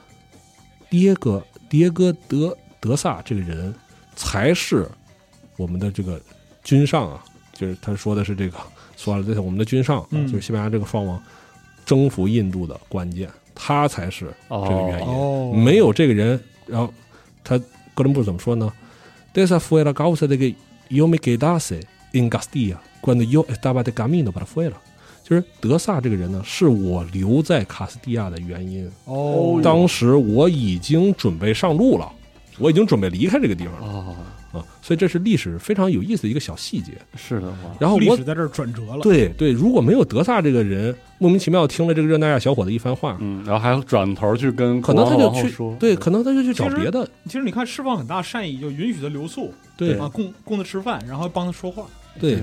迭戈迭戈德德萨这个人才是我们的这个君上啊，就是他说的是这个说了，[LAUGHS] 这是我们的君上，嗯就是西班牙这个双王征服印度的关键，他才是这个原因。哦，没有这个人，然后他哥伦布怎么说呢？Desa fue la causa de que yo me quedase en Castilla cuando yo estaba de camino para fuera。就是德萨这个人呢，是我留在卡斯蒂亚的原因。哦，当时我已经准备上路了，我已经准备离开这个地方了哦，啊，所以这是历史非常有意思的一个小细节。是的，哇，然后我历史在这儿转折了。对对，如果没有德萨这个人，莫名其妙听了这个热那亚小伙的一番话，嗯，然后还转头去跟可能他就去说，对，可能他就去找别的，其实你看，释放很大善意，就允许他留宿对啊，供供他吃饭，然后帮他说话对。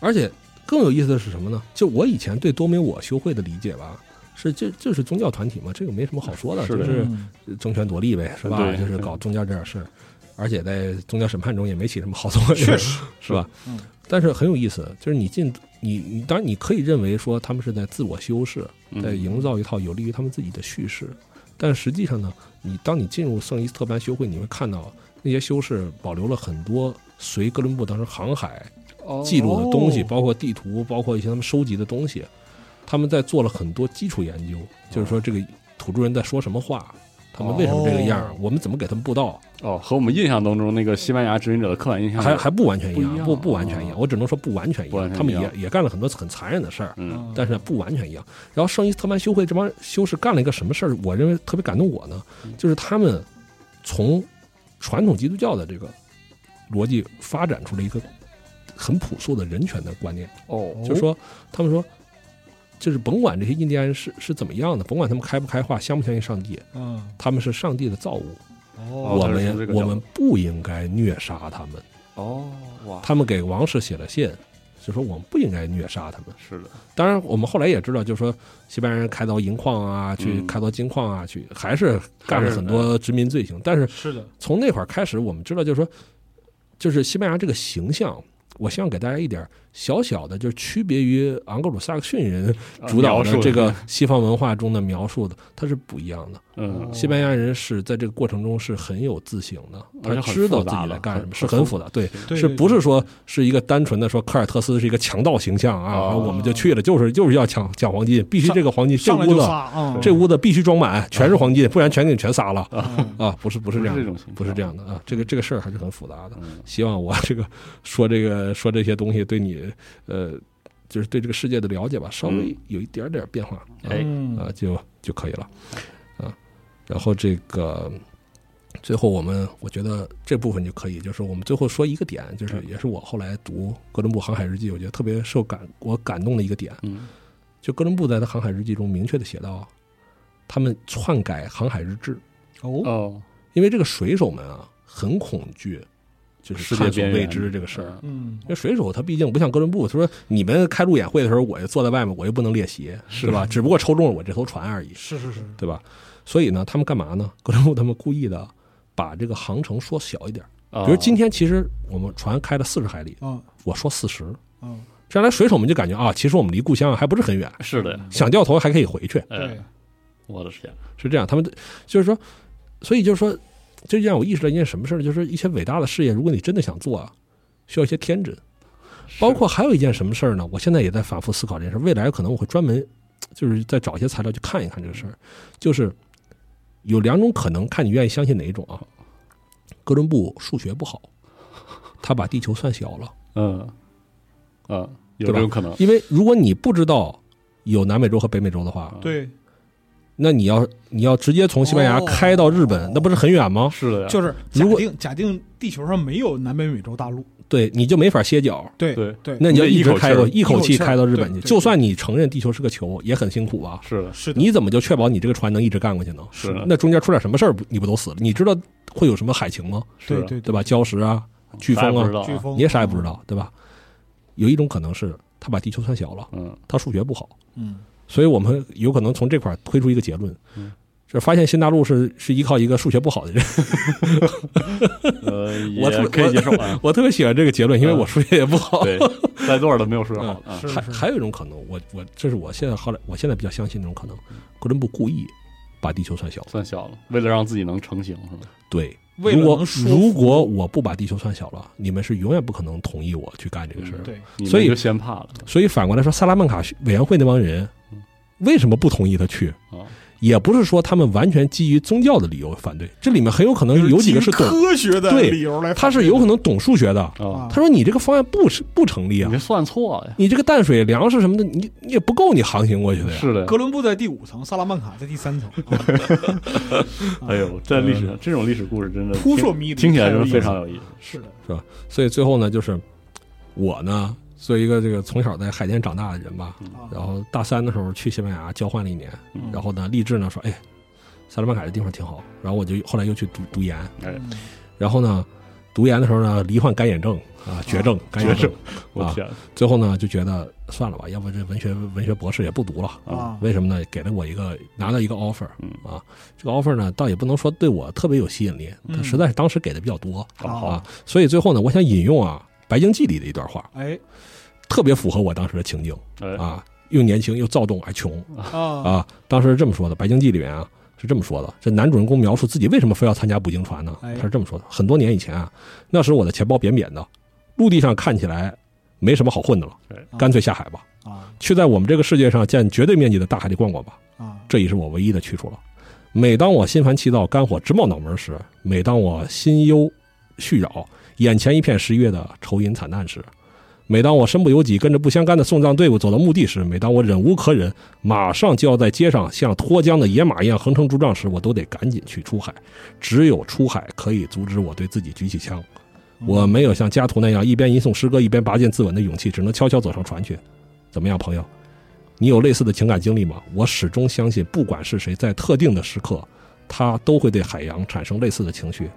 而且更有意思的是什么呢？就我以前对多明我修会的理解吧，是这这是宗教团体嘛，这个没什么好说的，是的就是嗯争权夺利呗，是吧？对就是搞宗教这点事儿，[LAUGHS] 而且在宗教审判中也没起什么好作用，确实 [LAUGHS] 是吧？嗯但是很有意思，就是你进你你当然你可以认为说他们是在自我修饰，嗯在营造一套有利于他们自己的叙事，但实际上呢，你当你进入圣伊斯特班修会，你会看到那些修士保留了很多随哥伦布当时航海记录的东西，哦包括地图，包括一些他们收集的东西。他们在做了很多基础研究，就是说这个土著人在说什么话，他们为什么这个样儿，哦我们怎么给他们布道，哦，和我们印象当中那个西班牙殖民者的刻板印象还还不完全一样，不样不不完全一样，哦我只能说不完全一样。他们也也干了很多很残忍的事儿，嗯但是不完全一样。然后圣伊斯特曼修会这帮修士干了一个什么事儿？我认为特别感动我呢，嗯就是他们从传统基督教的这个逻辑发展出了一个很朴素的人权的观念，哦就是说他们说。就是甭管这些印第安人是是怎么样的，甭管他们开不开化，相不相信上帝，嗯他们是上帝的造物，哦我们我们不应该虐杀他们。哦哇，他们给王室写了信，就说我们不应该虐杀他们。是的，当然，我们后来也知道，就是说西班牙人开凿银矿啊，去嗯开凿金矿啊，去还是干了很多殖民罪行。但是是的，从那会儿开始，我们知道，就是说，就是西班牙这个形象，我希望给大家一点小小的，就是区别于昂格鲁萨克逊人主导的这个西方文化中的描述的，它是不一样的。嗯西班牙人是在这个过程中是很有自省的，他知道自己在干什么，是很复杂。对，是不是说是一个单纯的说科尔特斯是一个强盗形象啊？哦然后我们就去了，就是就是要抢抢黄金，必须这个黄金这屋子？这屋子必须装满，全是黄金，不然全给你全撒了嗯啊！不是不是这样不是这种情，况不是这样的啊！这个这个事儿还是很复杂的。嗯希望我这个说这个说这些东西对你呃，就是对这个世界的了解吧，稍微嗯。有一点点变化啊哎嗯啊就就可以了啊。然后这个最后我们我觉得这部分就可以，就是我们最后说一个点，就是也是我后来读哥伦布航海日记，我觉得特别受感我感动的一个点，嗯。就哥伦布在他航海日记中明确的写到，他们篡改航海日志，哦哦。因为这个水手们啊很恐惧，就是世界探索未知这个事儿。嗯因为水手他毕竟不像哥伦布，他说你们开路演会的时候，我就坐在外面，我又不能列席，是吧？只不过抽中了我这艘船而已，是是是对吧？所以呢，他们干嘛呢？[LAUGHS] 哥伦布他们故意的把这个航程缩小一点，哦比如今天其实我们船开了四十海里，啊我说四十，嗯这样来水手们就感觉啊，其实我们离故乡还不是很远，是的，想掉头还可以回去，哎对，我的天，是这样。他们就是说，所以就是说，这就让我意识到一件什么事儿，就是一些伟大的事业，如果你真的想做啊，需要一些天真。包括还有一件什么事儿呢？我现在也在反复思考这件事儿，未来可能我会专门就是再找一些材料去看一看这个事儿。就是有两种可能，看你愿意相信哪一种啊？哥伦布数学不好，他把地球算小了，嗯嗯有这种可能。因为如果你不知道有南美洲和北美洲的话，对，那你要你要直接从西班牙哦开到日本，那不是很远吗？是的呀，就是假如果定假定地球上没有南北美洲大陆，对，你就没法歇脚。对对对，那你就一直开过，一一口气开到日本去。就算你承认地球是个球，也很辛苦吧？是的，是的，你怎么就确保你这个船能一直干过去呢？是的，那中间出点什么事儿，不你不都死了？你知道会有什么海情吗？对对对吧？礁石啊，飓风啊，你也啥也不知道，对吧？有一种可能是他把地球算小了，嗯，他数学不好，嗯，所以我们有可能从这块儿推出一个结论嗯，这发现新大陆是是依靠一个数学不好的人。呃，[LAUGHS] 我可以接受啊。[LAUGHS] 我特别喜欢这个结论，因为嗯我数学也不好。对，在座的没有数学好的啊。是是还还有一种可能，我我这是我现在后来我现在比较相信这种可能，哥伦布故意把地球算小了。算小了，为了让自己能成型，是吧？对，为了如果如果我不把地球算小了，你们是永远不可能同意我去干这个事儿。对，所以就先怕了所以反过来说，萨拉曼卡委员会那帮人嗯为什么不同意他去？啊。也不是说他们完全基于宗教的理由反对，这里面很有可能有几个是懂，科学的对他是有可能懂数学的。啊，他说你这个方案不是不成立啊你，算错了呀。你这个淡水粮食什么的，你你也不够你航行过去的呀。是的，哥伦布在第五层，萨拉曼卡在第三层，啊 [LAUGHS] 哎呦，在历史上这种历史故事真的听扑朔迷离听起来真的太有意思非常有意思。是的，是吧？所以最后呢，就是我呢，作为一个这个从小在海淀长大的人吧，啊然后大三的时候去西班牙交换了一年，嗯。然后呢，立志呢说，哎，萨拉曼卡这地方挺好，然后我就后来又去读读研，然后呢，读研的时候呢，罹患干眼症啊，绝症，[LAUGHS] 干眼症，啊我天，最后呢就觉得算了吧，要不这文学文学博士也不读了。啊，为什么呢？给了我一个拿到一个 offer 嗯。啊，这个 offer 呢，倒也不能说对我特别有吸引力，它嗯实在是当时给的比较多啊，所以最后呢，我想引用啊《白鲸记》里的一段话，哎特别符合我当时的情境哎，啊，又年轻又躁动还穷啊啊。当时是这么说的，《白鲸记》里面啊是这么说的，这男主人公描述自己为什么非要参加捕鲸船呢？哎他是这么说的：很多年以前啊，那时我的钱包扁扁的，陆地上看起来没什么好混的了，干脆下海吧，啊去在我们这个世界上占绝对面积的大海里逛逛吧。啊这已是我唯一的去处了。每当我心烦气躁、肝火直冒脑门时，每当我心忧絮扰、眼前一片十一月的愁云惨淡时，每当我身不由己跟着不相干的送葬队伍走到墓地时，每当我忍无可忍，马上就要在街上像脱缰的野马一样横冲直撞时，我都得赶紧去出海。只有出海可以阻止我对自己举起枪。我没有像家徒那样一边吟诵诗歌一边拔剑自刎的勇气，只能悄悄走上船去。怎么样，朋友？你有类似的情感经历吗？我始终相信，不管是谁，在特定的时刻，他都会对海洋产生类似的情绪。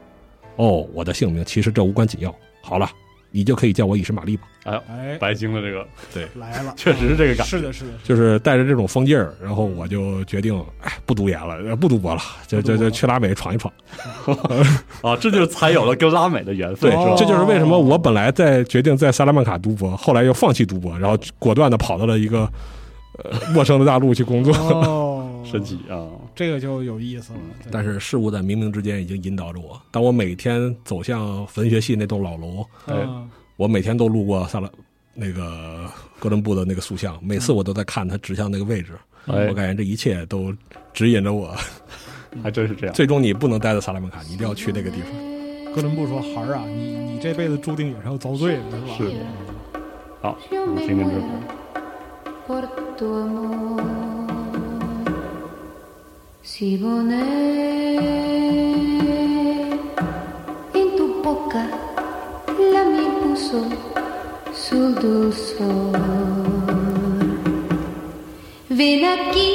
哦，我的姓名其实这无关紧要。好了，你就可以叫我以实玛丽吧。哎呦白鲸的这个对来了，确实是这个感觉是的，是的，就是带着这种风劲儿，然后我就决定，哎，不读研了，呃不读博了，就就就去拉美闯一闯。啊，[LAUGHS] 这就是才有了跟拉美的缘分，对是吧？这就是为什么我本来在决定在萨拉曼卡读博，后来又放弃读博，然后果断的跑到了一个呃陌生的大陆去工作。哦，神奇啊！这个就有意思了。但是事物在冥冥之间已经引导着我。当我每天走向文学系那栋老楼，我每天都路过萨拉那个哥伦布的那个塑像，每次我都在看他指向那个位置。哎我，感觉这一切都指引着我。[LAUGHS] 还真是这样。最终你不能待在萨拉曼卡，你一定要去那个地方。哥伦布说：“孩儿啊，你你这辈子注定也是要遭罪的，是吧？”是的好，我们听听这首。Amor. Siboney, en tu boca la miel puso su dulzor. Ven aquí,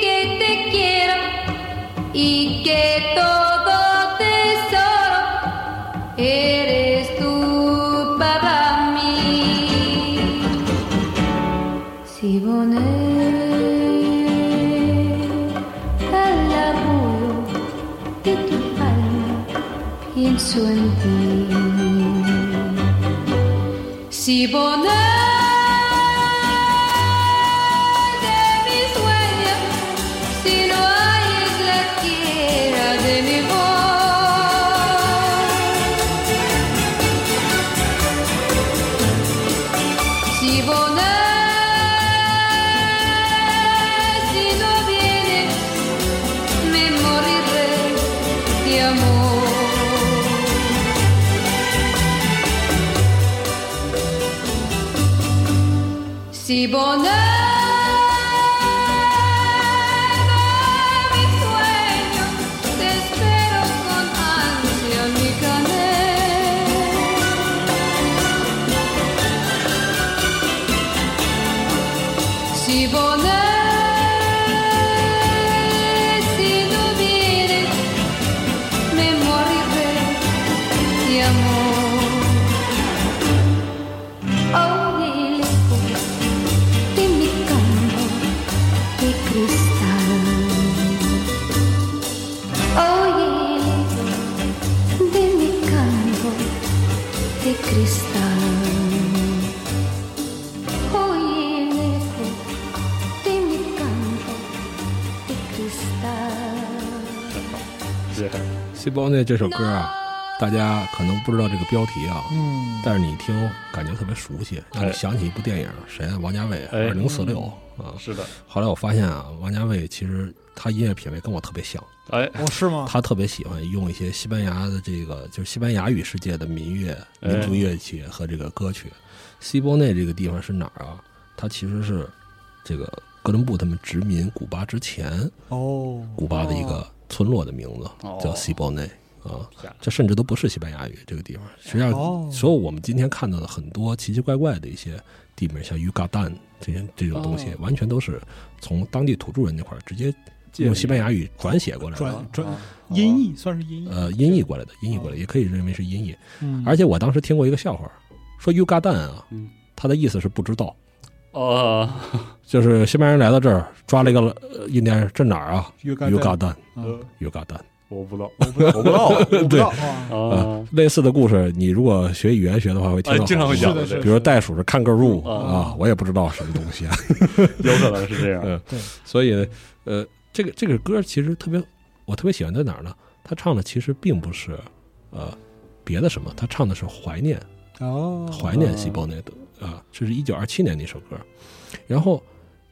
que te quiero y que todo 春天，希望能。Si bonheur. 害，C 包内这首歌啊，大家可能不知道这个标题啊，嗯，但是你一听感觉特别熟悉，让你想起一部电影，谁啊？王家卫，哎二零四六啊。是的，后来我发现啊，王家卫其实他音乐品味跟我特别像，哎，哦，是吗？他特别喜欢用一些西班牙的这个就是西班牙语世界的民乐、哎民族乐器和这个歌曲。西波内这个地方是哪儿啊？它其实是这个哥伦布他们殖民古巴之前，哦，古巴的一个村落的名字哦。叫西伯内啊，这甚至都不是西班牙语这个地方。实际上，哦所有我们今天看到的很多奇奇怪怪的一些地名，像鱼嘎蛋这些这种东西哦，完全都是从当地土著人那块儿直接用西班牙语转写过来转的。转啊音译算是音译，呃，音译过来的，音译过来，也可以认为是音译。嗯。而且我当时听过一个笑话，说 “you got 蛋”啊嗯，它的意思是不知道，哦，[LAUGHS] 就是西班牙人来到这儿抓了一个呃印第安人，这哪儿啊？Got 蛋嗯，you got 蛋。我不知道，我不知道，我不知道 [LAUGHS] 我不知道啊，类似的故事，你如果学语言学的话，会听到，哎经常会讲是的是的比如袋鼠是看个入啊啊，我也不知道什么东西啊。[LAUGHS] 有可能是这样，嗯。对，所以呃，这个这个歌其实特别，我特别喜欢在哪儿呢？他唱的其实并不是呃别的什么，他唱的是怀念，哦，怀念西伯内德啊，这是一九二七年的一首歌。然后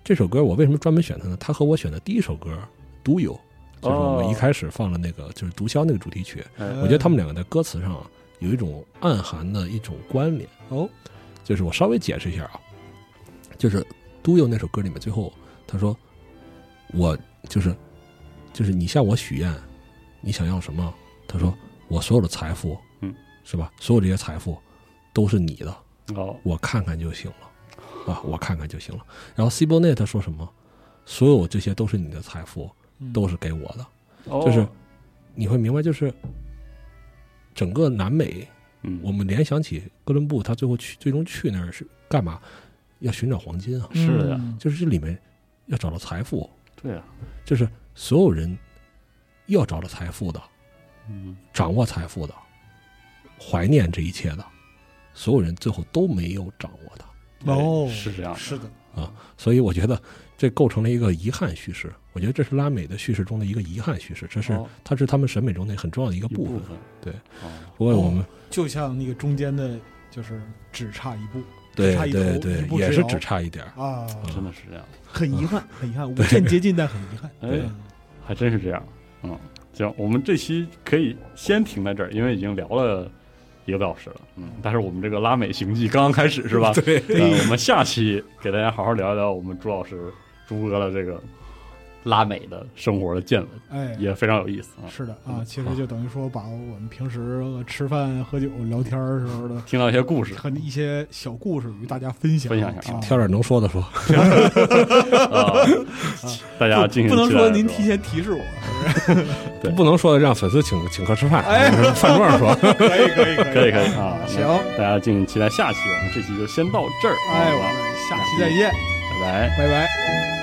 这首歌我为什么专门选它呢？它和我选的第一首歌《Do You》，就是我们一开始放了那个就是毒枭那个主题曲，哎我觉得他们两个在歌词上啊有一种暗含的一种关联。哦，就是我稍微解释一下啊，就是《Do You》那首歌里面最后他说，我就是就是你向我许愿，你想要什么？他说我所有的财富，嗯，是吧？所有这些财富都是你的，哦，我看看就行了，啊，我看看就行了。然后 C 波内他说什么？所有这些都是你的财富，嗯。都是给我的。哦。就是你会明白，就是整个南美，嗯，我们联想起哥伦布，他最后去最终去那儿是干嘛？要寻找黄金啊！是的就是这里面要找到财富，对啊，就是所有人要找到财富的，嗯，掌握财富的，怀念这一切的，所有人最后都没有掌握它。哦，哎是这样的。是的。啊，所以我觉得这构成了一个遗憾叙事。我觉得这是拉美的叙事中的一个遗憾叙事，这是、哦。它是他们审美中的很重要的一个部分。部分，对，哦，不过我们、就像那个中间的，就是只差一步，差一头对对一，步之遥。也是只差一点儿。啊，真的是这样，很遗憾，很遗憾，无限接近，但很遗憾。哎，还真是这样，嗯，行，我们这期可以先停在这儿，因为已经聊了一个多小时了，嗯，但是我们这个拉美行记刚刚开始是吧？[LAUGHS] 对呃，我们下期给大家好好聊一聊我们朱老师朱哥的这个拉美的生活的见闻，哎，也非常有意思啊。是的啊，其实就等于说把我们平时呃吃饭、喝酒、聊天儿时候的听到一些故事和一些小故事与大家分享分享一下啊挑点能说的说。[LAUGHS] 啊，[LAUGHS] 大家不能说您提前提示我，对 [LAUGHS] 不能说的让粉丝请请客吃饭，哎饭桌上说。可以可以可以可以啊，行，大家敬请期待下期，我们这期就先到这儿，哎，我们下期再见，拜拜。拜拜。